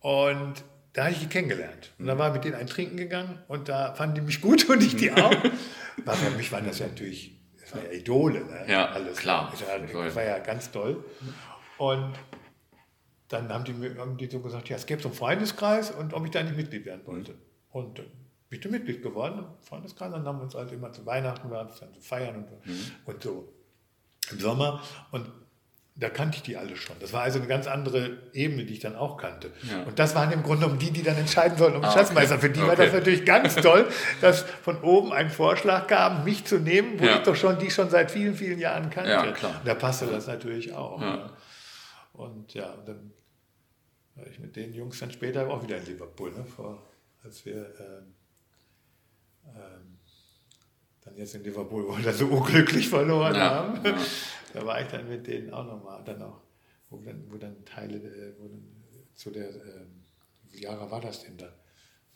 Und da hatte ich die kennengelernt. Und da war mit denen ein Trinken gegangen und da fanden die mich gut und ich die auch. Weil für mich waren das ja natürlich, das war ja Idole. Ne? Ja, Alles. klar. Das war, das war ja ganz toll. Und dann haben die, haben die so gesagt, ja, es gäbe so einen Freundeskreis und ob ich da nicht Mitglied werden wollte. Und dann bin ich da Mitglied geworden im Freundeskreis. Dann haben wir uns halt immer zu Weihnachten waren dann zu feiern und, mhm. und so im Sommer. Und da kannte ich die alle schon. Das war also eine ganz andere Ebene, die ich dann auch kannte. Ja. Und das waren im Grunde um die, die dann entscheiden sollten, um ah, Schatzmeister. Okay. Für die okay. war das natürlich ganz toll, dass von oben ein Vorschlag kam, mich zu nehmen, wo ja. ich doch schon die schon seit vielen, vielen Jahren kannte. Ja, klar. Da passte das natürlich auch. Und ja, dann war ich mit den Jungs dann später auch wieder in Liverpool, ne, vor, als wir ähm, ähm, dann jetzt in Liverpool wo wir so unglücklich verloren ja, haben. Ja. Da war ich dann mit denen auch nochmal, dann auch, wo dann, wo dann Teile, äh, wo dann zu der, äh, wie Jahre war das denn dann?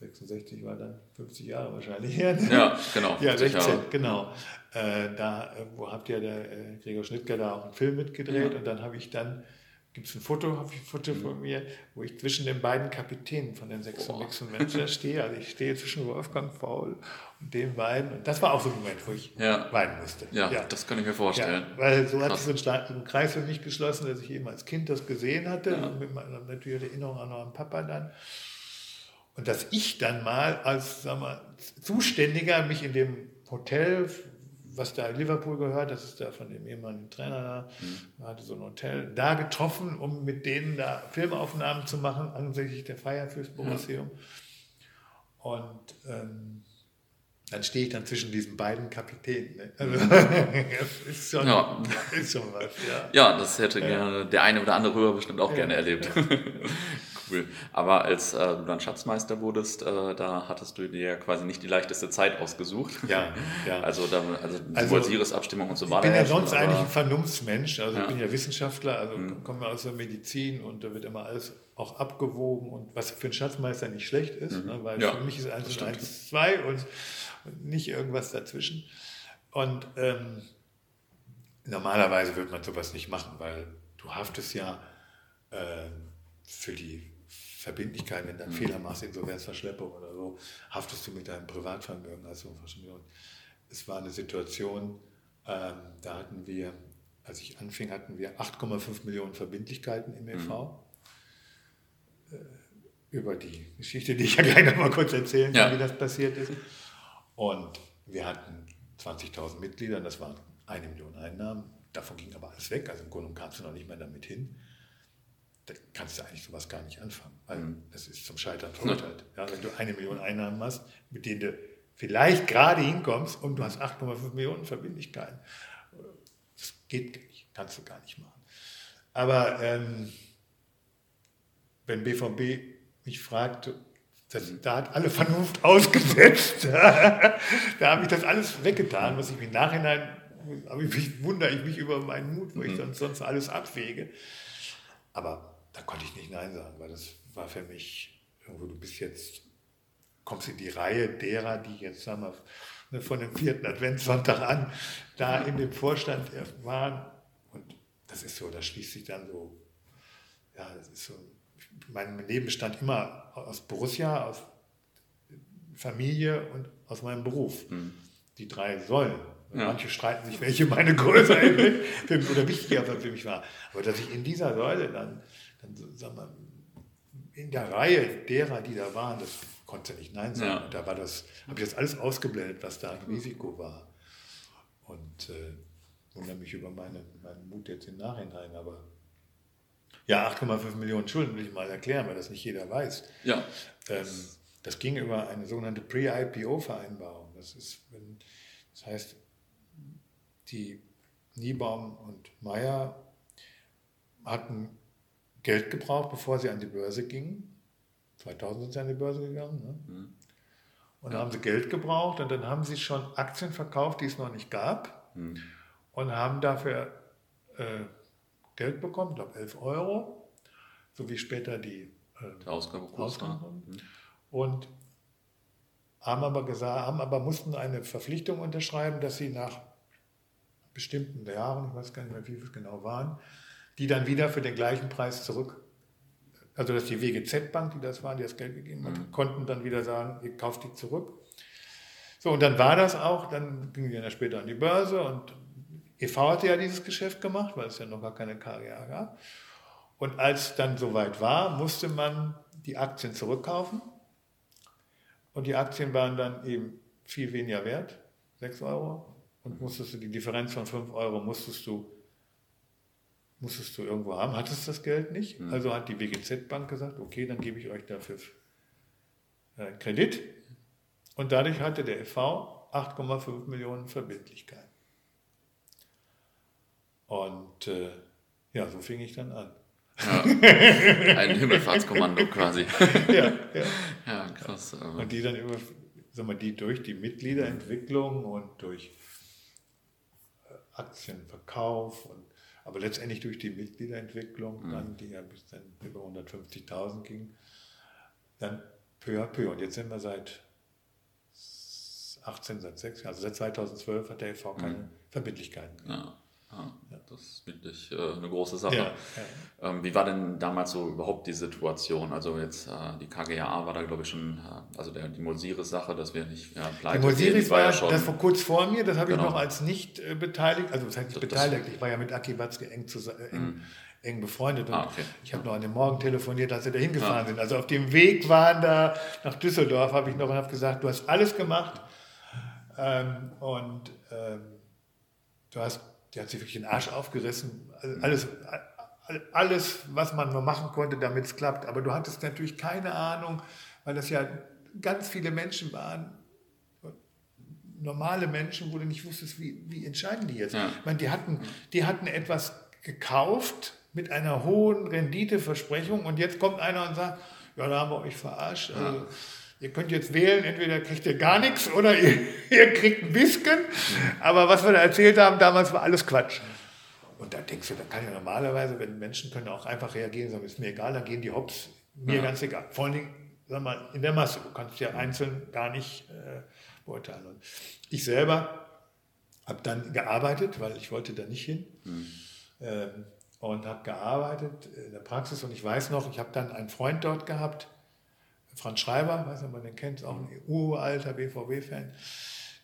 66 war dann 50 Jahre wahrscheinlich her. Ja, genau. Ja, 16, Jahre. genau. Äh, da, äh, wo habt ihr der äh, Gregor Schnittger da auch einen Film mitgedreht ja. und dann habe ich dann gibt es ein Foto, habe ich ein Foto von mir, wo ich zwischen den beiden Kapitänen von den sechs oh. Menschen stehe. Also ich stehe zwischen Wolfgang Faul und den beiden. Und das war auch so ein Moment, wo ich ja. weinen musste. Ja, ja, das kann ich mir vorstellen. Ja, weil so Krass. hat sich so ein, Kreis für mich geschlossen, dass ich eben als Kind das gesehen hatte. Und mit meiner natürlich Erinnerung an meinen Papa dann. Und dass ich dann mal als sag mal, Zuständiger mich in dem Hotel was da Liverpool gehört, das ist da von dem ehemaligen Trainer da, mhm. hatte so ein Hotel, da getroffen, um mit denen da Filmaufnahmen zu machen, ansichtlich der Feier fürs Museum. Ja. Und ähm, dann stehe ich dann zwischen diesen beiden Kapitänen. Ne? Also, das ist schon, ja. ist schon was. Ja. ja, das hätte gerne der eine oder andere Hörer bestimmt auch gerne erlebt. cool. Aber als äh, du dann Schatzmeister wurdest, äh, da hattest du dir ja quasi nicht die leichteste Zeit ausgesucht. Ja, ja. Also, da, also, also Abstimmung und so weiter. Ich bin ja sonst schon, eigentlich ein Vernunftsmensch. Also ja. ich bin ja Wissenschaftler, also mhm. komme aus der Medizin und da wird immer alles auch abgewogen und was für einen Schatzmeister nicht schlecht ist, mhm. ne, weil ja, für mich ist eins und eins zwei und, und nicht irgendwas dazwischen. Und ähm, normalerweise würde man sowas nicht machen, weil du haftest ja äh, für die Verbindlichkeit, wenn du einen mhm. Fehler machst, Insolvenzverschleppung oder so, haftest du mit deinem Privatvermögen als. Es war eine Situation, ähm, da hatten wir, als ich anfing, hatten wir 8,5 Millionen Verbindlichkeiten im e.V. Mhm. Äh, über die Geschichte, die ich ja gleich noch mal kurz erzählen kann, ja. wie das passiert ist. Und wir hatten 20.000 Mitglieder, das waren eine Million Einnahmen. Davon ging aber alles weg, also im Grunde kamst du noch nicht mehr damit hin da kannst du eigentlich sowas gar nicht anfangen, weil mhm. es ist zum Scheitern verurteilt. Ja, wenn du eine Million Einnahmen hast, mit denen du vielleicht gerade hinkommst und du hast 8,5 Millionen Verbindlichkeiten. Das geht nicht, kannst du gar nicht machen. Aber ähm, wenn BVB mich fragt, das, da hat alle Vernunft ausgesetzt. da habe ich das alles weggetan, was ich im Nachhinein, aber ich wundere ich mich über meinen Mut, wo ich mhm. sonst alles abwäge. Aber da konnte ich nicht Nein sagen, weil das war für mich irgendwo, du bist jetzt, kommst in die Reihe derer, die jetzt, sagen wir, ne, von dem vierten Adventssonntag an da in dem Vorstand waren. Und das ist so, das schließt sich dann so, ja, das ist so, mein Leben bestand immer aus Borussia, aus Familie und aus meinem Beruf. Mhm. Die drei Säulen. Ja. Manche streiten sich, welche meine Größe oder wichtiger für mich war. Aber dass ich in dieser Säule dann sagen wir, in der Reihe derer, die da waren, das konnte nicht Nein sagen. Ja. Und da war das, habe ich das alles ausgeblendet, was da ein Risiko war. Und äh, wundere mich über meine, meinen Mut jetzt im Nachhinein, aber ja, 8,5 Millionen Schulden will ich mal erklären, weil das nicht jeder weiß. Ja. Ähm, das ging über eine sogenannte Pre-IPO-Vereinbarung. Das ist, wenn, das heißt, die Niebaum und Meyer hatten Geld gebraucht, bevor sie an die Börse gingen. 2000 sind sie an die Börse gegangen. Ne? Mhm. Und dann haben sie Geld gebraucht und dann haben sie schon Aktien verkauft, die es noch nicht gab. Mhm. Und haben dafür äh, Geld bekommen, ich glaube 11 Euro, so wie später die äh, Ausgabekurs. Mhm. Und haben aber, gesagt, haben aber mussten eine Verpflichtung unterschreiben, dass sie nach bestimmten Jahren, ich weiß gar nicht mehr, wie es genau waren, die dann wieder für den gleichen Preis zurück, also dass die WGZ-Bank, die das waren, die das Geld gegeben hat, mhm. konnten dann wieder sagen, ihr kauft die zurück. So, und dann war das auch, dann ging die dann später an die Börse und EV hatte ja dieses Geschäft gemacht, weil es ja noch gar keine KGA gab. Und als dann soweit war, musste man die Aktien zurückkaufen. Und die Aktien waren dann eben viel weniger wert, 6 Euro. Und musstest du die Differenz von 5 Euro musstest du musstest du irgendwo haben, hattest das Geld nicht. Mhm. Also hat die WGZ-Bank gesagt, okay, dann gebe ich euch dafür äh, Kredit. Und dadurch hatte der EV 8,5 Millionen Verbindlichkeiten. Und äh, ja, so fing ich dann an. Ja, ein Himmelfahrtskommando quasi. ja, ja. ja, krass. Und die dann über, sag mal, die durch die Mitgliederentwicklung und durch äh, Aktienverkauf und aber letztendlich durch die Mitgliederentwicklung, mhm. dann, die ja bis dann über 150.000 ging, dann peu à peu. Und jetzt sind wir seit 18, seit 6, also seit 2012 hat der EV keine mhm. Verbindlichkeiten. Ja. Ja, das ist wirklich äh, eine große Sache. Ja, ja. Ähm, wie war denn damals so überhaupt die Situation? Also jetzt äh, die KGAA war da glaube ich schon, äh, also der, die Mosiris-Sache, dass wir nicht ja, pleite Die Mosiris war ja schon, das war kurz vor mir, das habe genau. ich noch als nicht äh, beteiligt, also das heißt nicht beteiligt, ich war ja mit Aki Watzke eng, zusammen, äh, eng, mhm. eng befreundet und ah, okay. ich habe noch an dem Morgen telefoniert, als sie da hingefahren sind. Also auf dem Weg waren da nach Düsseldorf, habe ich noch und habe gesagt, du hast alles gemacht ähm, und ähm, du hast der hat sich wirklich den Arsch aufgerissen. Alles, alles, was man nur machen konnte, damit es klappt. Aber du hattest natürlich keine Ahnung, weil das ja ganz viele Menschen waren, normale Menschen, wo du nicht wusstest, wie, wie entscheiden die jetzt. Ja. Ich meine, die hatten, die hatten etwas gekauft mit einer hohen Renditeversprechung und jetzt kommt einer und sagt, ja, da haben wir euch verarscht. Ja. Ihr könnt jetzt wählen, entweder kriegt ihr gar nichts oder ihr, ihr kriegt ein bisschen. Aber was wir da erzählt haben damals war alles Quatsch. Und da denkst du, da kann ja normalerweise, wenn Menschen können auch einfach reagieren, sagen, ist mir egal, dann gehen die hops, mir ja. ganz egal. Vor allen Dingen, sag mal, in der Masse, du kannst ja einzeln gar nicht äh, beurteilen. Und ich selber habe dann gearbeitet, weil ich wollte da nicht hin. Mhm. Ähm, und habe gearbeitet in der Praxis und ich weiß noch, ich habe dann einen Freund dort gehabt, Franz Schreiber, weiß nicht, ob man den kennt, auch ein uralter BVB-Fan,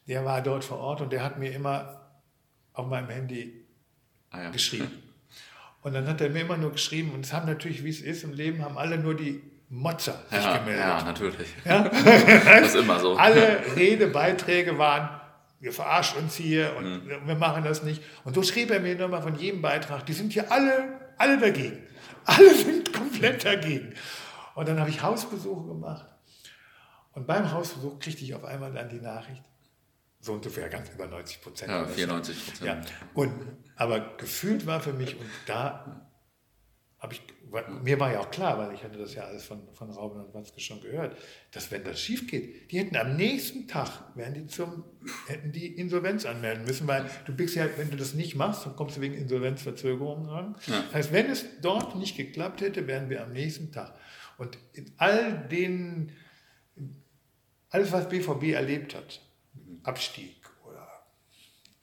der war dort vor Ort und der hat mir immer auf meinem Handy ah, ja. geschrieben. Und dann hat er mir immer nur geschrieben, und es haben natürlich, wie es ist im Leben, haben alle nur die Motzer sich ja, gemeldet. Ja, natürlich. Ja? das ist immer so. Alle Redebeiträge waren, wir verarschen uns hier und mhm. wir machen das nicht. Und so schrieb er mir nochmal von jedem Beitrag, die sind hier alle, alle dagegen. Alle sind komplett dagegen. Und dann habe ich Hausbesuche gemacht. Und beim Hausbesuch kriegte ich auf einmal dann die Nachricht, so ungefähr ganz über 90 Prozent. Ja, 94 Prozent. Ja. Und, aber gefühlt war für mich, und da habe ich, mir war ja auch klar, weil ich hatte das ja alles von, von Rauben und Watzke schon gehört, dass wenn das schief geht, die hätten am nächsten Tag, wären die zum, hätten die Insolvenz anmelden müssen, weil du bist ja, wenn du das nicht machst, dann kommst du wegen Insolvenzverzögerungen ran. Ja. Das heißt, wenn es dort nicht geklappt hätte, wären wir am nächsten Tag. Und in all den, alles was BVB erlebt hat, Abstieg oder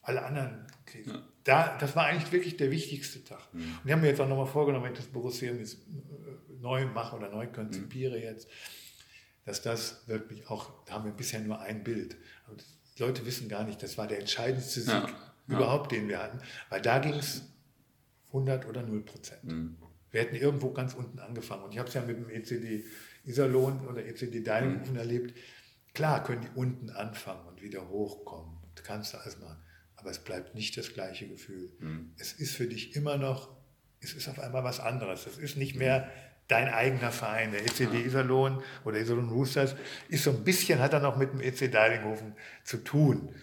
alle anderen Krisen, ja. da, das war eigentlich wirklich der wichtigste Tag. Mhm. Und ich habe mir jetzt auch nochmal vorgenommen, wenn ich das Borussia jetzt äh, neu mache oder neu konzipiere mhm. jetzt, dass das wirklich auch, da haben wir bisher nur ein Bild. Aber die Leute wissen gar nicht, das war der entscheidendste Sieg ja. überhaupt, den wir hatten, weil da ging es 100 oder 0 Prozent. Mhm. Wir hätten irgendwo ganz unten angefangen. Und ich habe es ja mit dem ECD Iserlohn oder ECD Deilenhofen mhm. erlebt. Klar können die unten anfangen und wieder hochkommen. Du kannst alles machen. Aber es bleibt nicht das gleiche Gefühl. Mhm. Es ist für dich immer noch, es ist auf einmal was anderes. Es ist nicht mehr dein eigener Verein. Der ECD Iserlohn oder Iserlohn Roosters ist so ein bisschen, hat er noch mit dem EC Deilinghofen zu tun.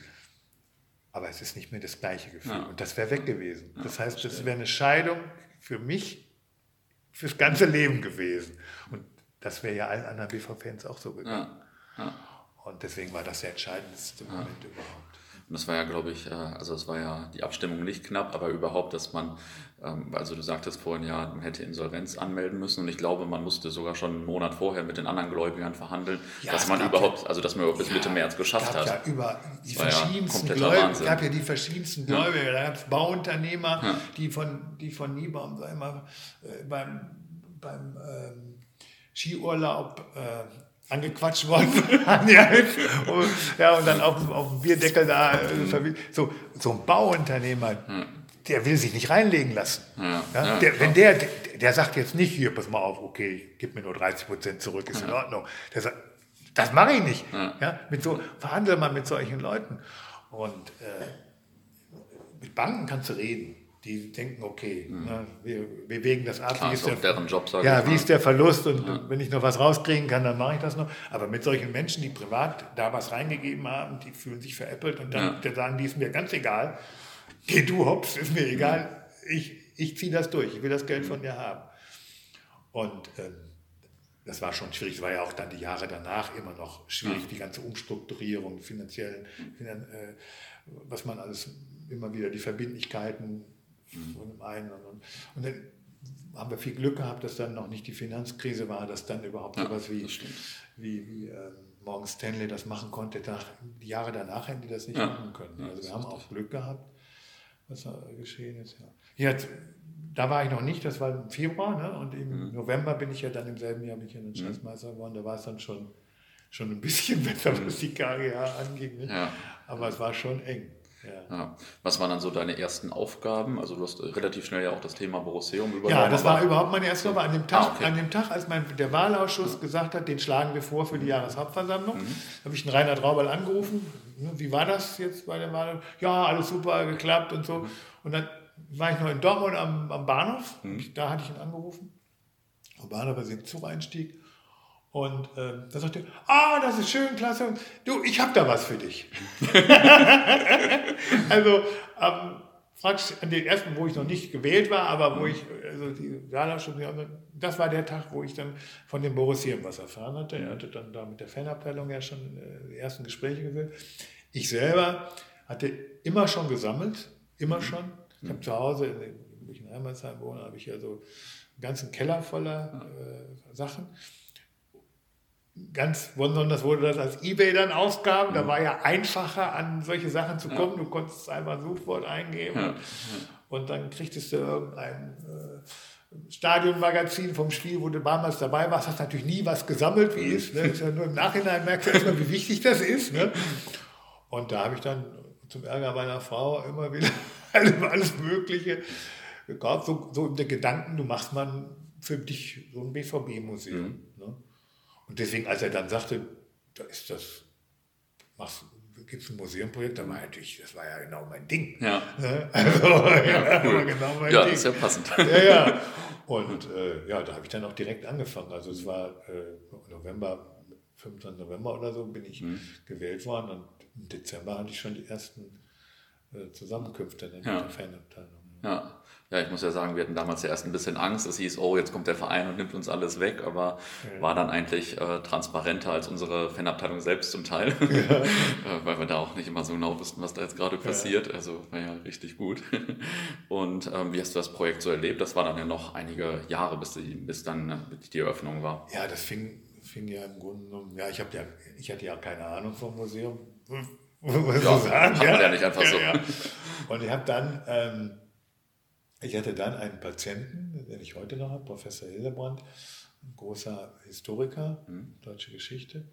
Aber es ist nicht mehr das gleiche Gefühl. Ja. Und das wäre weg gewesen. Das heißt, das wäre eine Scheidung für mich fürs ganze Leben gewesen. Und das wäre ja allen anderen BV-Fans auch so gegangen. Ja, ja. Und deswegen war das der entscheidendste Moment ja. überhaupt. Und das war ja, glaube ich, äh, also es war ja die Abstimmung nicht knapp, aber überhaupt, dass man, ähm, also du sagtest vorhin ja, man hätte Insolvenz anmelden müssen. Und ich glaube, man musste sogar schon einen Monat vorher mit den anderen Gläubigern verhandeln, ja, dass man überhaupt, ja, also dass man bis Mitte März geschafft hat. Ja über die verschiedensten Gläubiger, es gab ja die verschiedensten Gläubiger, da gab es Bauunternehmer, die von, die von Niebaum, sag ich mal, äh, beim, beim ähm, Skiurlaub äh, angequatscht worden ja, ja, und dann auf, auf dem Bierdeckel da. Äh, so, so ein Bauunternehmer, der will sich nicht reinlegen lassen. Ja, ja, der, wenn der, der sagt jetzt nicht, hier, pass mal auf, okay, gib mir nur 30 Prozent zurück, ist in Ordnung. Der sagt, das mache ich nicht. Ja. mit so, verhandle mal mit solchen Leuten. Und äh, mit Banken kannst du reden die denken, okay, mhm. ne, wir, wägen das ab. Klar, wie ist der, deren Job, ja, wie ist der Verlust und ja. wenn ich noch was rauskriegen kann, dann mache ich das noch. Aber mit solchen Menschen, die privat da was reingegeben haben, die fühlen sich veräppelt und dann ja. sagen, die ist mir ganz egal. Geh du hops, ist mir egal. Ich, ich ziehe das durch, ich will das Geld von dir haben. Und ähm, das war schon schwierig. Es war ja auch dann die Jahre danach immer noch schwierig, die ganze Umstrukturierung, finanziellen, äh, was man alles immer wieder, die Verbindlichkeiten von dem einen. Und, und dann haben wir viel Glück gehabt, dass dann noch nicht die Finanzkrise war, dass dann überhaupt ja, sowas wie, wie, wie äh, Morgan Stanley das machen konnte. Da, die Jahre danach hätten die das nicht ja. machen können. Also wir haben auch Glück gehabt. was da geschehen ist. Ja. Jetzt, da war ich noch nicht, das war im Februar, ne? und im mhm. November bin ich ja dann im selben Jahr bin ich ja dann mhm. Schatzmeister geworden. Da war es dann schon, schon ein bisschen besser, was die KGH anging. Ne? Ja. Aber es war schon eng. Ja. Ja. Was waren dann so deine ersten Aufgaben? Also du hast relativ schnell ja auch das Thema Borosseum übernommen. Ja, das war überhaupt meine erste Aufgabe. An dem Tag, ah, okay. an dem Tag als mein, der Wahlausschuss gesagt hat, den schlagen wir vor für die Jahreshauptversammlung, mhm. habe ich den Reinhard Rauberl angerufen. Wie war das jetzt bei der Wahl? Ja, alles super geklappt und so. Mhm. Und dann war ich noch in Dortmund am, am Bahnhof. Mhm. Da hatte ich ihn angerufen. Am Bahnhof, als ich im Zug einstieg. Und äh, da sagte er, ah, das ist schön, klasse. Du, ich habe da was für dich. also ähm, praktisch an den ersten, wo ich noch nicht gewählt war, aber wo ich, also die schon, das war der Tag, wo ich dann von dem Boris was erfahren hatte. Er hatte dann da mit der Fanabteilung ja schon äh, die ersten Gespräche geführt. Ich selber hatte immer schon gesammelt, immer schon. Ich habe zu Hause, in, wo ich in Heimatsheim wohne, habe ich ja so einen ganzen Keller voller äh, Sachen ganz besonders wurde das als Ebay dann ausgaben. Da mhm. war ja einfacher, an solche Sachen zu kommen. Du konntest einfach ein Suchwort eingeben ja. und dann kriegtest du irgendein äh, Stadionmagazin vom Spiel, wo du damals dabei warst. Hast natürlich nie was gesammelt, wie ist. Ne? ist ja nur im Nachhinein merkst du erstmal, wie wichtig das ist. Ne? Und da habe ich dann zum Ärger meiner Frau immer wieder alles Mögliche gekauft. So, so der Gedanken, du machst mal für dich so ein BVB-Museum. Mhm. Ne? Und deswegen, als er dann sagte, da ist das, gibt es ein Museumprojekt, da war natürlich, das war ja genau mein Ding. Ja. Ne? Also, ja, cool. genau mein ja, Ding. ist ja passend. Ja, ja. Und äh, ja, da habe ich dann auch direkt angefangen. Also es war äh, November, 15. November oder so, bin ich mhm. gewählt worden und im Dezember hatte ich schon die ersten äh, Zusammenkünfte in ja. der Fanabteilung. Ja. Ja, ich muss ja sagen, wir hatten damals ja erst ein bisschen Angst. Es hieß, oh, jetzt kommt der Verein und nimmt uns alles weg, aber ja. war dann eigentlich äh, transparenter als unsere Fanabteilung selbst zum Teil, ja. äh, weil wir da auch nicht immer so genau wussten, was da jetzt gerade passiert. Ja. Also war ja richtig gut. Und ähm, wie hast du das Projekt so erlebt? Das war dann ja noch einige Jahre, bis, die, bis dann äh, die Eröffnung war. Ja, das fing, fing ja im Grunde genommen, ja, ich, ja, ich hatte ja keine Ahnung vom Museum. Was ja, sagen, hat man ja nicht einfach so. Und ich habe dann... Ähm, ich hatte dann einen Patienten, den ich heute noch habe, Professor Hildebrand, ein großer Historiker, mhm. deutsche Geschichte.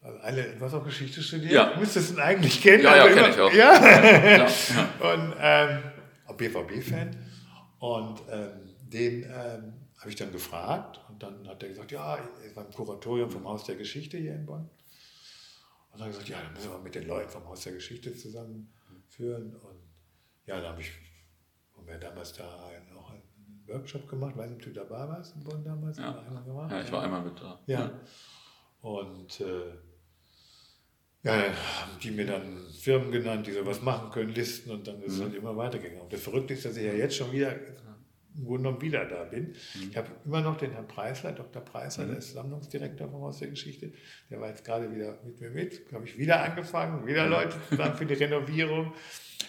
Alle, du hast auch Geschichte studiert? Ja. Du müsstest ihn eigentlich kennen. Ja, ja kenne ich auch. Ja. ja. Und ähm, auch BVB-Fan. Und ähm, den ähm, habe ich dann gefragt und dann hat er gesagt, ja, er war im Kuratorium vom Haus der Geschichte hier in Bonn. Und dann gesagt, ja, dann müssen wir mit den Leuten vom Haus der Geschichte zusammenführen. Und ja, dann habe ich wir damals da noch einen Workshop gemacht, weiß nicht, ob du dabei warst in Bonn damals? Ja, ja ich war einmal mit da. Ja. ja. Und äh, ja, haben die mir dann Firmen genannt, die sowas machen können, Listen und dann ist es mhm. halt immer weitergegangen. Und das Verrückte ist, dass ich ja jetzt schon wieder im Grunde genommen wieder da bin. Mhm. Ich habe immer noch den Herrn Preisler, Dr. Preisler, mhm. der ist Sammlungsdirektor vom Haus der Geschichte. Der war jetzt gerade wieder mit mir mit, habe ich wieder angefangen, wieder mhm. Leute zusammen für die Renovierung,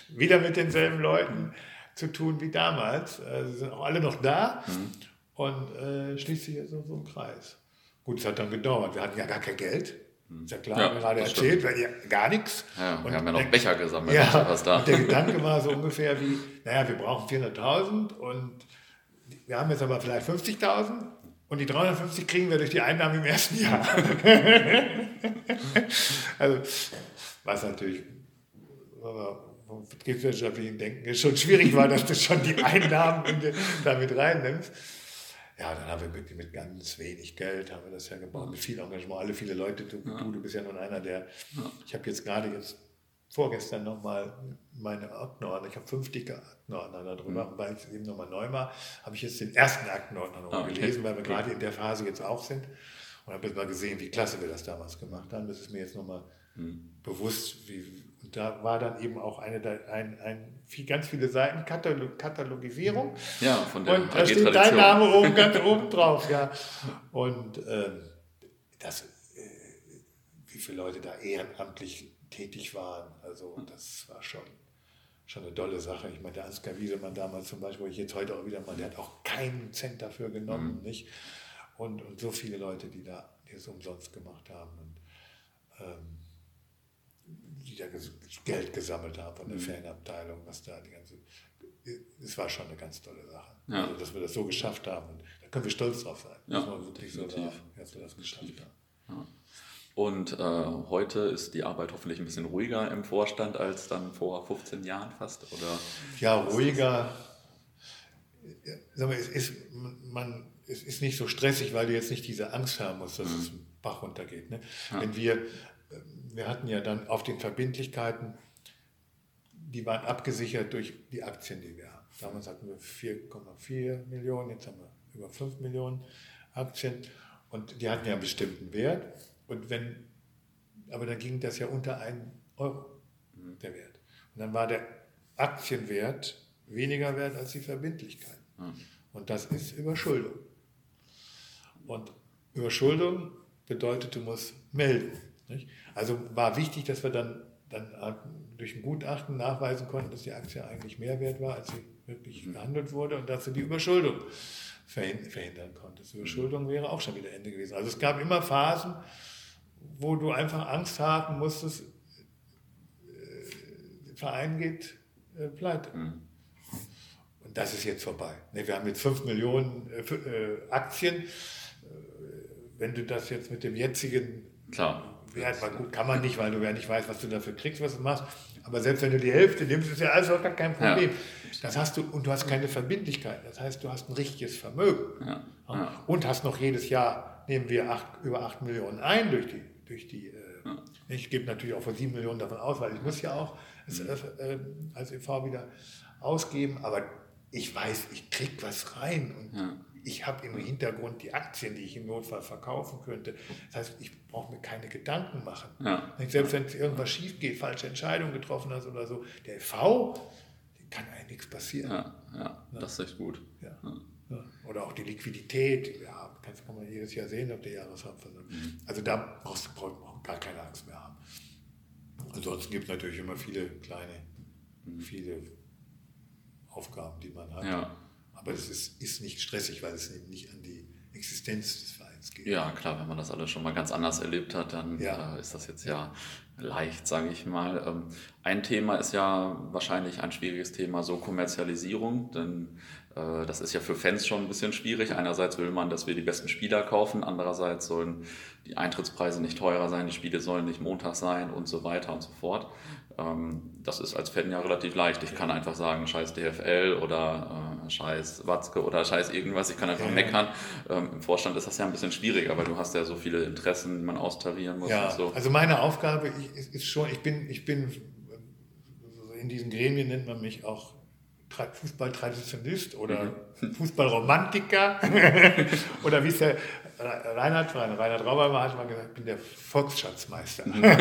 wieder mit denselben Leuten zu tun wie damals. Also sie sind auch alle noch da mhm. und äh, schließt sich jetzt so, so ein Kreis. Gut, es hat dann gedauert. Wir hatten ja gar kein Geld. Mhm. Ist ja klar, ja, gerade erzählt, weil ja gar nichts. Ja, und wir haben ja noch Becher gesammelt. Ja, was da. Und der Gedanke war so ungefähr wie, naja, wir brauchen 400.000 und wir haben jetzt aber vielleicht 50.000 und die 350 kriegen wir durch die Einnahmen im ersten Jahr. also, was natürlich betriebswirtschaftlichen Denken es schon schwierig dass du schon die Einnahmen damit reinnimmst. Ja, dann haben wir mit, mit ganz wenig Geld haben wir das ja gebaut, mit viel Engagement, alle viele Leute. Du, ja. du, du bist ja nun einer, der, ja. ich habe jetzt gerade jetzt vorgestern nochmal meine Aktenordner, ich habe fünf dicke Aktenordner darüber, mhm. weil es eben nochmal neu war, habe ich jetzt den ersten Aktenordner nochmal ah, okay. gelesen, weil wir gerade in der Phase jetzt auch sind und habe jetzt mal gesehen, wie klasse wir das damals gemacht haben. Das ist mir jetzt nochmal mhm. bewusst, wie, da war dann eben auch eine, ein, ein, viel, ganz viele Seiten Katalog, Katalogisierung. Ja, von der Und da steht dein Name oben ganz oben drauf, ja. Und ähm, das, äh, wie viele Leute da ehrenamtlich tätig waren, also das war schon, schon eine tolle Sache. Ich meine, der Ansgar Wiesemann damals zum Beispiel, wo ich jetzt heute auch wieder mal, der hat auch keinen Cent dafür genommen, mhm. nicht? Und, und so viele Leute, die da die es umsonst gemacht haben. Und, ähm, die da Geld gesammelt haben von der mhm. Fanabteilung, was da die ganze. Es war schon eine ganz tolle Sache. Ja. Also, dass wir das so geschafft haben. Und da können wir stolz drauf sein. Ja, muss wirklich definitiv. so sagen, dass wir das geschafft haben. Ja. Und äh, heute ist die Arbeit hoffentlich ein bisschen ruhiger im Vorstand als dann vor 15 Jahren fast, oder? Ja, ruhiger. Sag mal, es ist, man, es ist nicht so stressig, weil du jetzt nicht diese Angst haben musst, dass mhm. es einen Bach runtergeht. Ne? Ja. Wenn wir, wir hatten ja dann auf den Verbindlichkeiten, die waren abgesichert durch die Aktien, die wir haben. Damals hatten wir 4,4 Millionen, jetzt haben wir über 5 Millionen Aktien und die hatten ja einen bestimmten Wert. Und wenn, aber dann ging das ja unter einen Euro, mhm. der Wert. Und dann war der Aktienwert weniger wert als die Verbindlichkeit. Mhm. Und das ist Überschuldung. Und Überschuldung bedeutet, du musst melden. Nicht? Also war wichtig, dass wir dann, dann durch ein Gutachten nachweisen konnten, dass die Aktie eigentlich mehr wert war, als sie wirklich mhm. gehandelt wurde und dass du die Überschuldung verhindern konntest. Überschuldung wäre auch schon wieder Ende gewesen. Also es gab immer Phasen, wo du einfach Angst haben musstest, äh, der Verein geht äh, pleite. Mhm. Und das ist jetzt vorbei. Ne, wir haben jetzt 5 Millionen äh, Aktien. Wenn du das jetzt mit dem jetzigen Klar. Wert, weil gut, kann man nicht, weil du ja nicht weißt, was du dafür kriegst, was du machst. Aber selbst wenn du die Hälfte nimmst, ist ja alles auch gar kein Problem. Ja. Das hast du, und du hast keine Verbindlichkeit. Das heißt, du hast ein richtiges Vermögen. Ja. Ja. Und hast noch jedes Jahr, nehmen wir acht, über 8 Millionen ein durch die durch die, äh, ja. ich gebe natürlich auch von 7 Millionen davon aus, weil ich muss ja auch als, mhm. äh, als EV wieder ausgeben, aber ich weiß, ich kriege was rein und ja. Ich habe im Hintergrund die Aktien, die ich im Notfall verkaufen könnte. Das heißt, ich brauche mir keine Gedanken machen. Ja. Selbst wenn irgendwas schief geht, falsche Entscheidungen getroffen hast oder so, der EV, dem kann eigentlich nichts passieren. Ja, ja, das ist echt gut. Ja. Oder auch die Liquidität, die wir haben. Das kann man jedes Jahr sehen auf der Jahreshauptversammlung. Mhm. Also da brauchst du brauchst gar keine Angst mehr haben. Ansonsten gibt es natürlich immer viele kleine, mhm. viele Aufgaben, die man hat. Ja. Aber es ist, ist nicht stressig, weil es eben nicht an die Existenz des Vereins geht. Ja, klar, wenn man das alles schon mal ganz anders erlebt hat, dann ja. äh, ist das jetzt ja leicht, sage ich mal. Ähm, ein Thema ist ja wahrscheinlich ein schwieriges Thema, so Kommerzialisierung, denn äh, das ist ja für Fans schon ein bisschen schwierig. Einerseits will man, dass wir die besten Spieler kaufen, andererseits sollen die Eintrittspreise nicht teurer sein, die Spiele sollen nicht Montag sein und so weiter und so fort. Ähm, das ist als Fan ja relativ leicht. Ich kann einfach sagen, scheiß DFL oder äh, scheiß Watzke oder scheiß irgendwas. Ich kann einfach meckern. Ähm, Im Vorstand ist das ja ein bisschen schwieriger, weil du hast ja so viele Interessen, die man austarieren muss. Ja, so. also meine Aufgabe ist schon, ich bin, ich bin in diesen Gremien nennt man mich auch Fußballtraditionist oder mhm. Fußballromantiker oder wie es der Reinhard, Reinhard Rauber hat mal gesagt, ich bin der Volksschatzmeister. Mhm.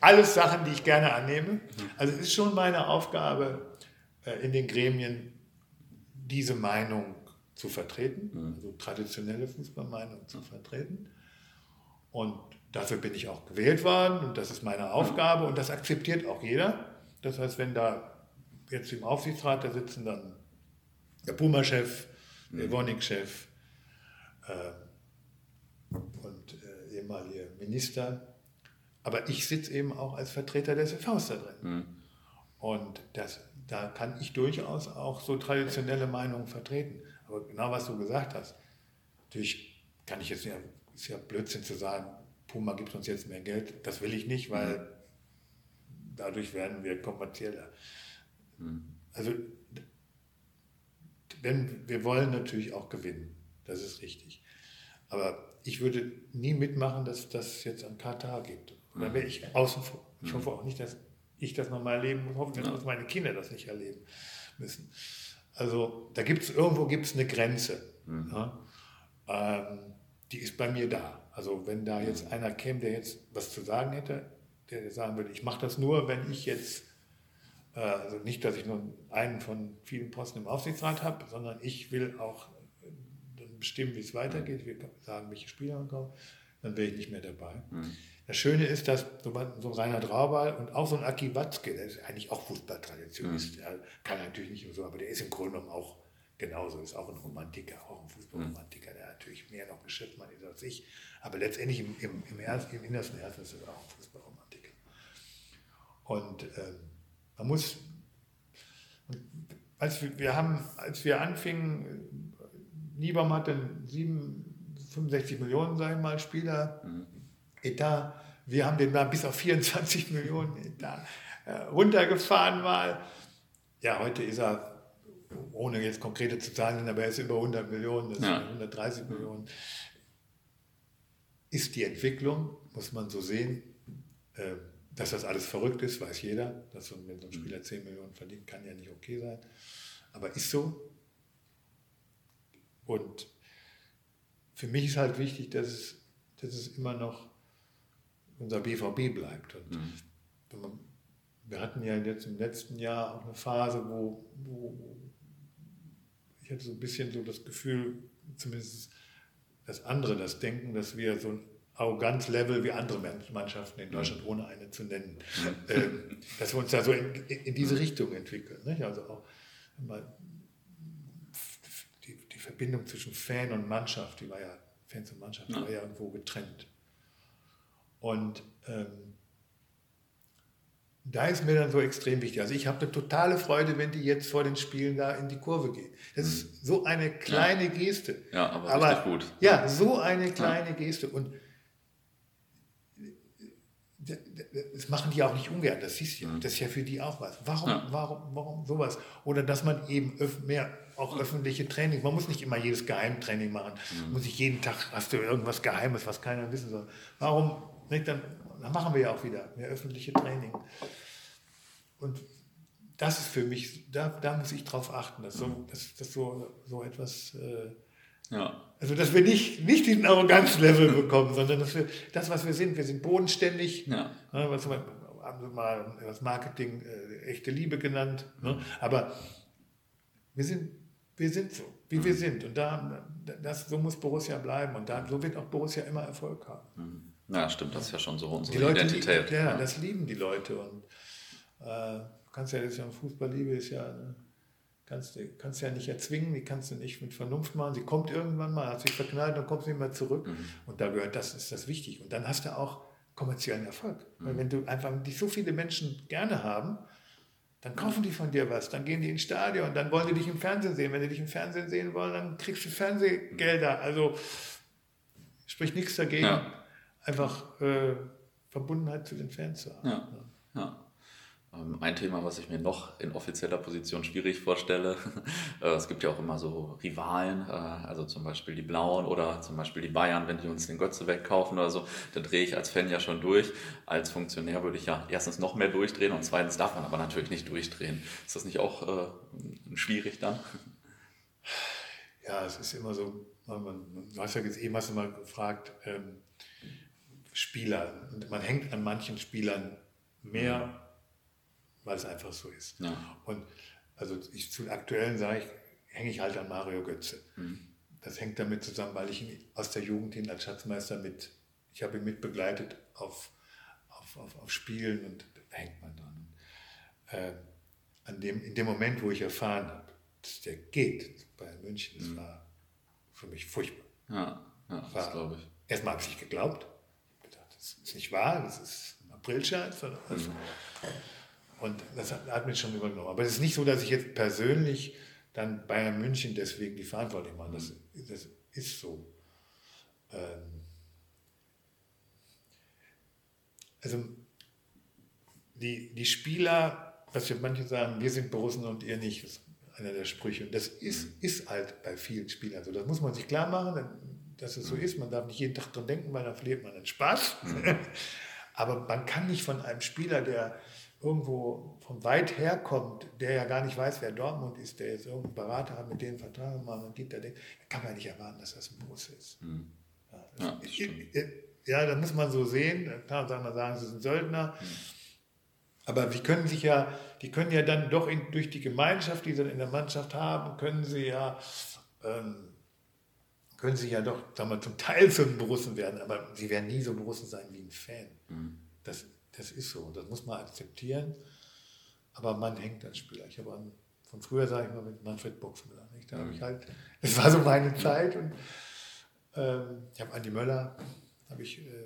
Alles Sachen, die ich gerne annehme. Also es ist schon meine Aufgabe äh, in den Gremien, diese Meinung zu vertreten, mhm. also traditionelle Fußballmeinung zu vertreten. Und dafür bin ich auch gewählt worden und das ist meine Aufgabe und das akzeptiert auch jeder. Das heißt, wenn da jetzt im Aufsichtsrat, da sitzen dann der Puma-Chef, der mhm. Evonik-Chef äh, und äh, ehemalige Minister. Aber ich sitze eben auch als Vertreter des FVs da drin. Mhm. Und das, da kann ich durchaus auch so traditionelle Meinungen vertreten. Aber genau was du gesagt hast, natürlich kann ich jetzt ja, ist ja Blödsinn zu sagen, Puma gibt uns jetzt mehr Geld. Das will ich nicht, weil mhm dadurch werden wir kommerzieller. Mhm. Also, denn wir wollen natürlich auch gewinnen, das ist richtig. Aber ich würde nie mitmachen, dass das jetzt an Katar gibt. Und dann wäre ich außen vor. Ich hoffe auch nicht, dass ich das nochmal erleben muss. Ich hoffe, dass meine Kinder das nicht erleben müssen. Also da gibt es irgendwo gibt's eine Grenze. Mhm. Ja? Ähm, die ist bei mir da. Also wenn da jetzt einer käme, der jetzt was zu sagen hätte, der sagen würde, ich mache das nur, wenn ich jetzt, äh, also nicht, dass ich nur einen von vielen Posten im Aufsichtsrat habe, sondern ich will auch äh, bestimmen, wie es weitergeht, wir sagen, welche Spieler man kommen, dann wäre ich nicht mehr dabei. Mhm. Das Schöne ist, dass so ein Rainer Traubal und auch so ein Aki Watzke, der ist eigentlich auch Fußballtraditionist, mhm. der kann natürlich nicht so, aber der ist im Grunde genommen auch genauso, ist auch ein Romantiker, auch ein Fußballromantiker, der natürlich mehr noch Geschäftsmann ist als ich, Aber letztendlich im, im, im, ersten, im innersten Herzen ist es auch Fußballromantik. Und ähm, man muss, als wir, wir haben, als wir anfingen, Niebam hatte 7, 65 Millionen, sagen wir mal, Spieler, mhm. Etat. Wir haben den mal bis auf 24 Millionen Etat äh, runtergefahren mal. Ja, heute ist er, ohne jetzt konkrete zu zahlen, aber er ist über 100 Millionen, das ja. 130 Millionen. Ist die Entwicklung, muss man so sehen. Äh, dass das alles verrückt ist, weiß jeder. Dass so, wenn so ein Spieler 10 Millionen verdient, kann ja nicht okay sein. Aber ist so. Und für mich ist halt wichtig, dass es, dass es immer noch unser BVB bleibt. Und mhm. man, wir hatten ja jetzt im letzten Jahr auch eine Phase, wo, wo ich hatte so ein bisschen so das Gefühl, zumindest dass andere das denken, dass wir so ein Arroganzlevel wie andere Mannschaften in Deutschland, mhm. ohne eine zu nennen, mhm. ähm, dass wir uns da so in, in diese Richtung entwickeln. Nicht? Also auch die, die, Verbindung zwischen Fan und Mannschaft, die war ja, Fans und Mannschaft, die war ja irgendwo getrennt. Und ähm, da ist mir dann so extrem wichtig. Also ich habe eine totale Freude, wenn die jetzt vor den Spielen da in die Kurve gehen. Das ist so eine kleine. Geste. Ja, aber, aber gut. Ja, so eine kleine ja. Geste. Und das machen die auch nicht ungern, das ist ja, mhm. das ist ja für die auch was. Warum, ja. warum, warum sowas? Oder dass man eben mehr auch öffentliche Training, man muss nicht immer jedes Geheimtraining machen, mhm. muss ich jeden Tag, hast du irgendwas Geheimes, was keiner wissen soll. Warum, nicht, dann, dann machen wir ja auch wieder mehr öffentliche Training. Und das ist für mich, da, da muss ich drauf achten, dass so, mhm. dass, dass so, so etwas... Äh, ja. Also, dass wir nicht, nicht diesen Arroganzlevel bekommen, sondern dass wir das, was wir sind, wir sind bodenständig. Ja. Ne, was wir, haben wir mal das Marketing äh, echte Liebe genannt. Ne? Aber wir sind, wir sind so, wie mhm. wir sind. Und da, das, so muss Borussia bleiben. Und da, so wird auch Borussia immer Erfolg haben. Mhm. Ja, stimmt, das ist ja schon so unsere die Leute, Identität. Ja, ja, das lieben die Leute. Und äh, du kannst ja, ist ja Fußballliebe ist ja. Ne? Kannst du kannst ja nicht erzwingen, die kannst du nicht mit Vernunft machen. Sie kommt irgendwann mal, hat sich verknallt, dann kommt sie immer zurück. Mhm. Und da gehört das, ist das wichtig. Und dann hast du auch kommerziellen Erfolg. Mhm. Weil wenn du einfach die so viele Menschen gerne haben, dann kaufen die von dir was, dann gehen die ins Stadion, dann wollen die dich im Fernsehen sehen. Wenn die dich im Fernsehen sehen wollen, dann kriegst du Fernsehgelder. Also spricht nichts dagegen, ja. einfach äh, Verbundenheit zu den Fans zu haben. Ja. Ja. Ähm, ein Thema, was ich mir noch in offizieller Position schwierig vorstelle, äh, es gibt ja auch immer so Rivalen, äh, also zum Beispiel die Blauen oder zum Beispiel die Bayern, wenn die uns den Götze wegkaufen oder so, da drehe ich als Fan ja schon durch. Als Funktionär würde ich ja erstens noch mehr durchdrehen und zweitens darf man aber natürlich nicht durchdrehen. Ist das nicht auch äh, schwierig dann? Ja, es ist immer so, man, du hast ja jetzt eben hast du mal gefragt, ähm, Spieler, man hängt an manchen Spielern mehr. Mhm weil es einfach so ist. Ja. Und also ich zu aktuellen sage ich, hänge ich halt an Mario Götze. Mhm. Das hängt damit zusammen, weil ich ihn aus der Jugend hin als Schatzmeister mit, ich habe ihn mit begleitet auf, auf, auf, auf Spielen und da hängt man dran. Äh, an dem, in dem Moment, wo ich erfahren habe, dass der geht bei München, das mhm. war für mich furchtbar. Ja, ja das glaube ich. Erstmal habe ich nicht geglaubt. Ich habe gedacht, das ist nicht wahr, das ist ein Aprilscherz. Mhm. Und das hat, hat mich schon übernommen. Aber es ist nicht so, dass ich jetzt persönlich dann Bayern München deswegen die Verantwortung mache. Das, das ist so. Ähm also die, die Spieler, was wir manche sagen, wir sind Borussen und ihr nicht, ist einer der Sprüche. Und das ist, ist halt bei vielen Spielern so. Das muss man sich klar machen, dass es so ist. Man darf nicht jeden Tag dran denken, weil dann verliert man den Spaß. Mhm. Aber man kann nicht von einem Spieler, der irgendwo von weit her kommt, der ja gar nicht weiß, wer Dortmund ist, der jetzt irgendeinen Berater hat, mit dem Vertrag machen und Dieter denkt, kann man nicht erwarten, dass das ein Bus ist. Mhm. Ja, das ja, das ja, das muss man so sehen. Da kann man sagen, sie sind Söldner. Mhm. Aber die können sich ja, die können ja dann doch in, durch die Gemeinschaft, die sie in der Mannschaft haben, können sie ja, ähm, können sie ja doch, sagen wir, zum Teil zu einem Borussen werden, aber sie werden nie so Borussen sein wie ein Fan. Mhm. Das, das ist so, das muss man akzeptieren. Aber man hängt als Spieler. Ich habe an, von früher, sage ich mal, mit Manfred Boxmüller. Nicht? Da habe ich mhm. halt, das war so meine Zeit. Und ähm, ich habe Andi Möller, habe ich, äh,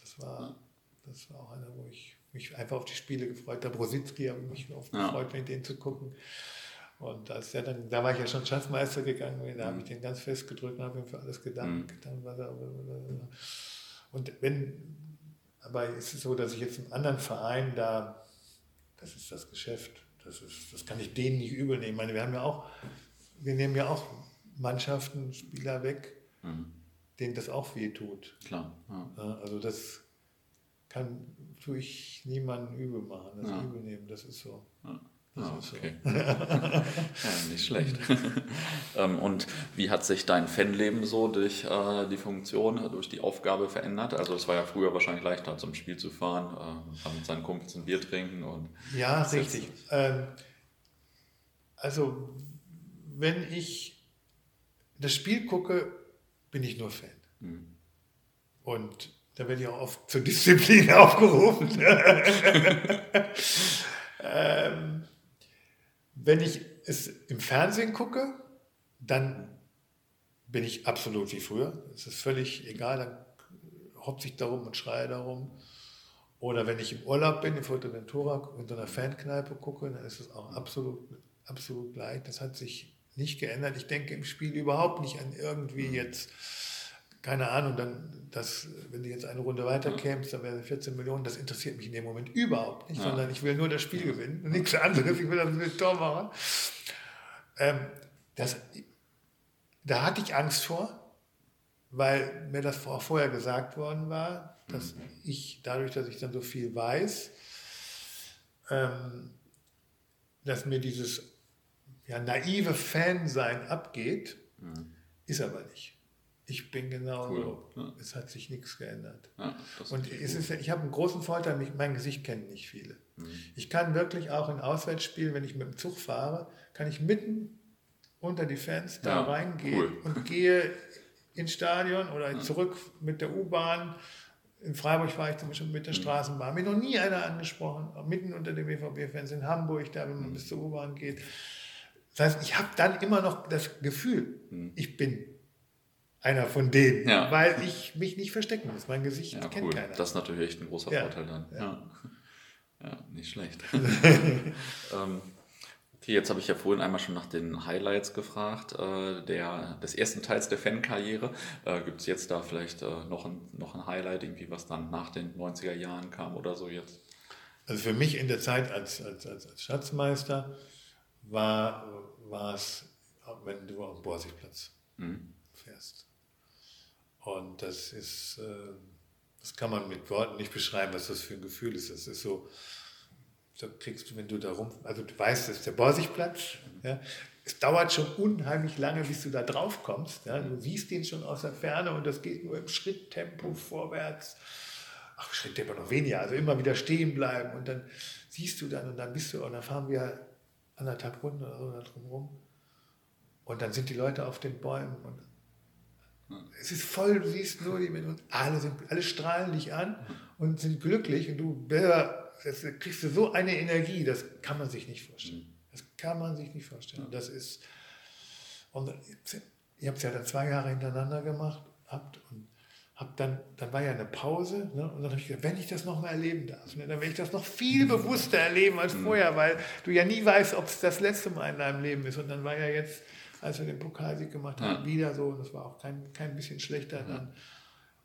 das war, das war auch einer, wo ich mich einfach auf die Spiele gefreut habe. Rositzky habe ich mich oft ja. gefreut, mit denen zu gucken. Und als der dann, da war ich ja schon Schatzmeister gegangen, da habe ich den ganz fest gedrückt und habe ihm für alles gedankt. Mhm. Was er, und wenn, aber es ist so, dass ich jetzt einen anderen Verein da, das ist das Geschäft, das, ist, das kann ich denen nicht übel nehmen. Ich meine, wir haben ja auch, wir nehmen ja auch Mannschaften, Spieler weg, mhm. denen das auch weh tut. Klar. Ja. Also das kann tue ich niemandem übel machen, das ja. übel nehmen, das ist so. Ja. Ah, okay. ja, nicht schlecht. Ähm, und wie hat sich dein Fanleben so durch äh, die Funktion, durch die Aufgabe verändert? Also es war ja früher wahrscheinlich leichter, zum Spiel zu fahren, äh, mit seinen Kumpels ein Bier trinken und. Ja, richtig. Ähm, also wenn ich das Spiel gucke, bin ich nur Fan. Mhm. Und da werde ich auch oft zur Disziplin aufgerufen. ähm, wenn ich es im Fernsehen gucke, dann bin ich absolut wie früher. Es ist völlig egal, dann hopse ich darum und schreie darum. Oder wenn ich im Urlaub bin, in Fuerteventura, in so einer Fankneipe gucke, dann ist es auch absolut, absolut gleich. Das hat sich nicht geändert. Ich denke im Spiel überhaupt nicht an irgendwie jetzt keine Ahnung, dann, das, wenn du jetzt eine Runde weiterkämst, dann wäre 14 Millionen, das interessiert mich in dem Moment überhaupt nicht, ja. sondern ich will nur das Spiel gewinnen und nichts anderes, ich will das mit Tor machen. Ähm, das, da hatte ich Angst vor, weil mir das auch vorher gesagt worden war, dass mhm. ich, dadurch, dass ich dann so viel weiß, ähm, dass mir dieses ja, naive Fansein abgeht, mhm. ist aber nicht. Ich bin genau cool. Ja. Es hat sich nichts geändert. Ja, und es ist, ich habe einen großen Vorteil, mein Gesicht kennen nicht viele. Mhm. Ich kann wirklich auch in Auswärtsspielen, wenn ich mit dem Zug fahre, kann ich mitten unter die Fans da ja, reingehen cool. und gehe ins Stadion oder zurück mit der U-Bahn. In Freiburg fahre ich zum Beispiel mit der mhm. Straßenbahn. Mir noch nie einer angesprochen, mitten unter den BVB-Fans in Hamburg, da wenn man mhm. bis zur U-Bahn geht. Das heißt, ich habe dann immer noch das Gefühl, mhm. ich bin einer von denen, ja. weil ich mich nicht verstecken muss. Mein Gesicht ja, kennt cool. keiner. Das ist natürlich echt ein großer ja. Vorteil dann. Ja, ja. nicht schlecht. ähm, okay, jetzt habe ich ja vorhin einmal schon nach den Highlights gefragt äh, der, des ersten Teils der Fankarriere. Äh, Gibt es jetzt da vielleicht äh, noch, ein, noch ein Highlight, irgendwie, was dann nach den 90er Jahren kam oder so jetzt? Also für mich in der Zeit als, als, als, als Schatzmeister war, es, wenn du auf dem Borsigplatz mhm. Und das ist, äh, das kann man mit Worten nicht beschreiben, was das für ein Gefühl ist. Das ist so, da kriegst du, wenn du da rum, also du weißt, das ist der Borsigplatz, ja, es dauert schon unheimlich lange, bis du da drauf kommst. Ja. Du siehst ihn schon aus der Ferne und das geht nur im Schritttempo vorwärts. Ach, Schritttempo noch weniger, also immer wieder stehen bleiben und dann siehst du dann und dann bist du, und dann fahren wir anderthalb Runden oder so da drum rum. Und dann sind die Leute auf den Bäumen und es ist voll, du siehst nur die Menschen, alle, sind, alle strahlen dich an und sind glücklich und du das kriegst du so eine Energie, das kann man sich nicht vorstellen. Das kann man sich nicht vorstellen. Das ist, und ihr habt es ja dann zwei Jahre hintereinander gemacht, habt und hab dann, dann war ja eine Pause ne, und dann habe ich gedacht, wenn ich das nochmal erleben darf, ne, dann werde ich das noch viel bewusster erleben als mhm. vorher, weil du ja nie weißt, ob es das letzte Mal in deinem Leben ist. Und dann war ja jetzt als wir den Pokalsieg gemacht haben, ja. wieder so. Das war auch kein, kein bisschen schlechter ja. dann.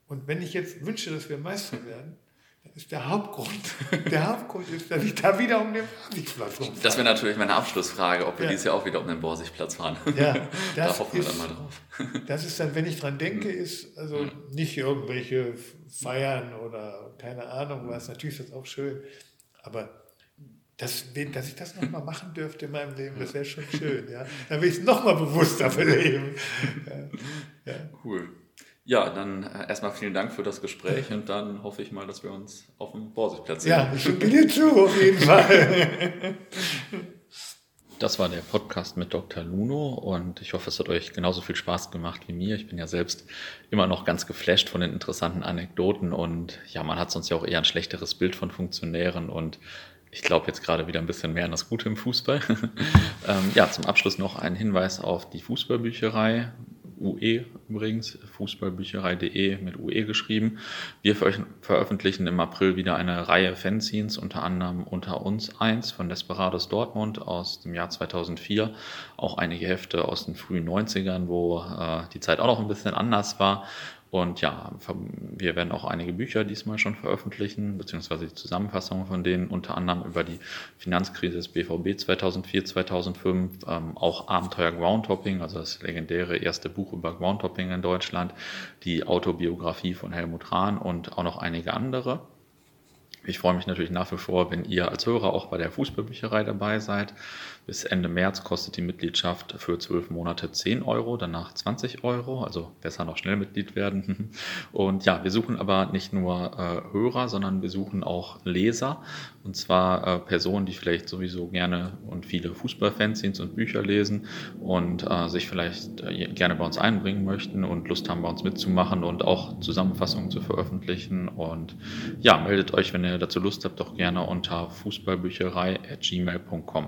Und wenn ich jetzt wünsche, dass wir Meister werden, dann ist der Hauptgrund, der Hauptgrund ist, dass ich da wieder um den Borsigplatz rumfahre. Das wäre natürlich meine Abschlussfrage, ob wir ja. dieses Jahr auch wieder um den Borsigplatz fahren. Ja, da hoffen wir dann mal drauf. Das ist dann, wenn ich dran denke, mhm. ist also mhm. nicht irgendwelche Feiern oder keine Ahnung was. Natürlich ist das auch schön, aber das, dass ich das nochmal machen dürfte in meinem Leben, das wäre schon schön. Ja? Dann will ich es nochmal bewusster beleben. Ja. Ja. Cool. Ja, dann äh, erstmal vielen Dank für das Gespräch und dann hoffe ich mal, dass wir uns auf dem Borsigplatz sehen. Ja, ich bin dir zu, auf jeden Fall. Das war der Podcast mit Dr. Luno und ich hoffe, es hat euch genauso viel Spaß gemacht wie mir. Ich bin ja selbst immer noch ganz geflasht von den interessanten Anekdoten und ja, man hat sonst ja auch eher ein schlechteres Bild von Funktionären und ich glaube jetzt gerade wieder ein bisschen mehr an das Gute im Fußball. ähm, ja, zum Abschluss noch ein Hinweis auf die Fußballbücherei. UE übrigens, fußballbücherei.de mit UE geschrieben. Wir veröffentlichen im April wieder eine Reihe Fanzines, unter anderem unter uns eins von Desperados Dortmund aus dem Jahr 2004, auch einige Hefte aus den frühen 90ern, wo äh, die Zeit auch noch ein bisschen anders war. Und ja, wir werden auch einige Bücher diesmal schon veröffentlichen, beziehungsweise die Zusammenfassung von denen, unter anderem über die Finanzkrise des BVB 2004, 2005, ähm, auch Abenteuer Groundtopping, also das legendäre erste Buch über Groundtopping in Deutschland, die Autobiografie von Helmut Rahn und auch noch einige andere. Ich freue mich natürlich nach wie vor, wenn ihr als Hörer auch bei der Fußballbücherei dabei seid. Bis Ende März kostet die Mitgliedschaft für zwölf Monate 10 Euro, danach 20 Euro, also besser noch schnell Mitglied werden. Und ja, wir suchen aber nicht nur äh, Hörer, sondern wir suchen auch Leser. Und zwar äh, Personen, die vielleicht sowieso gerne und viele Fußballfanzines und Bücher lesen und äh, sich vielleicht äh, gerne bei uns einbringen möchten und Lust haben, bei uns mitzumachen und auch Zusammenfassungen zu veröffentlichen. Und ja, meldet euch, wenn ihr dazu Lust habt, doch gerne unter fußballbücherei.gmail.com.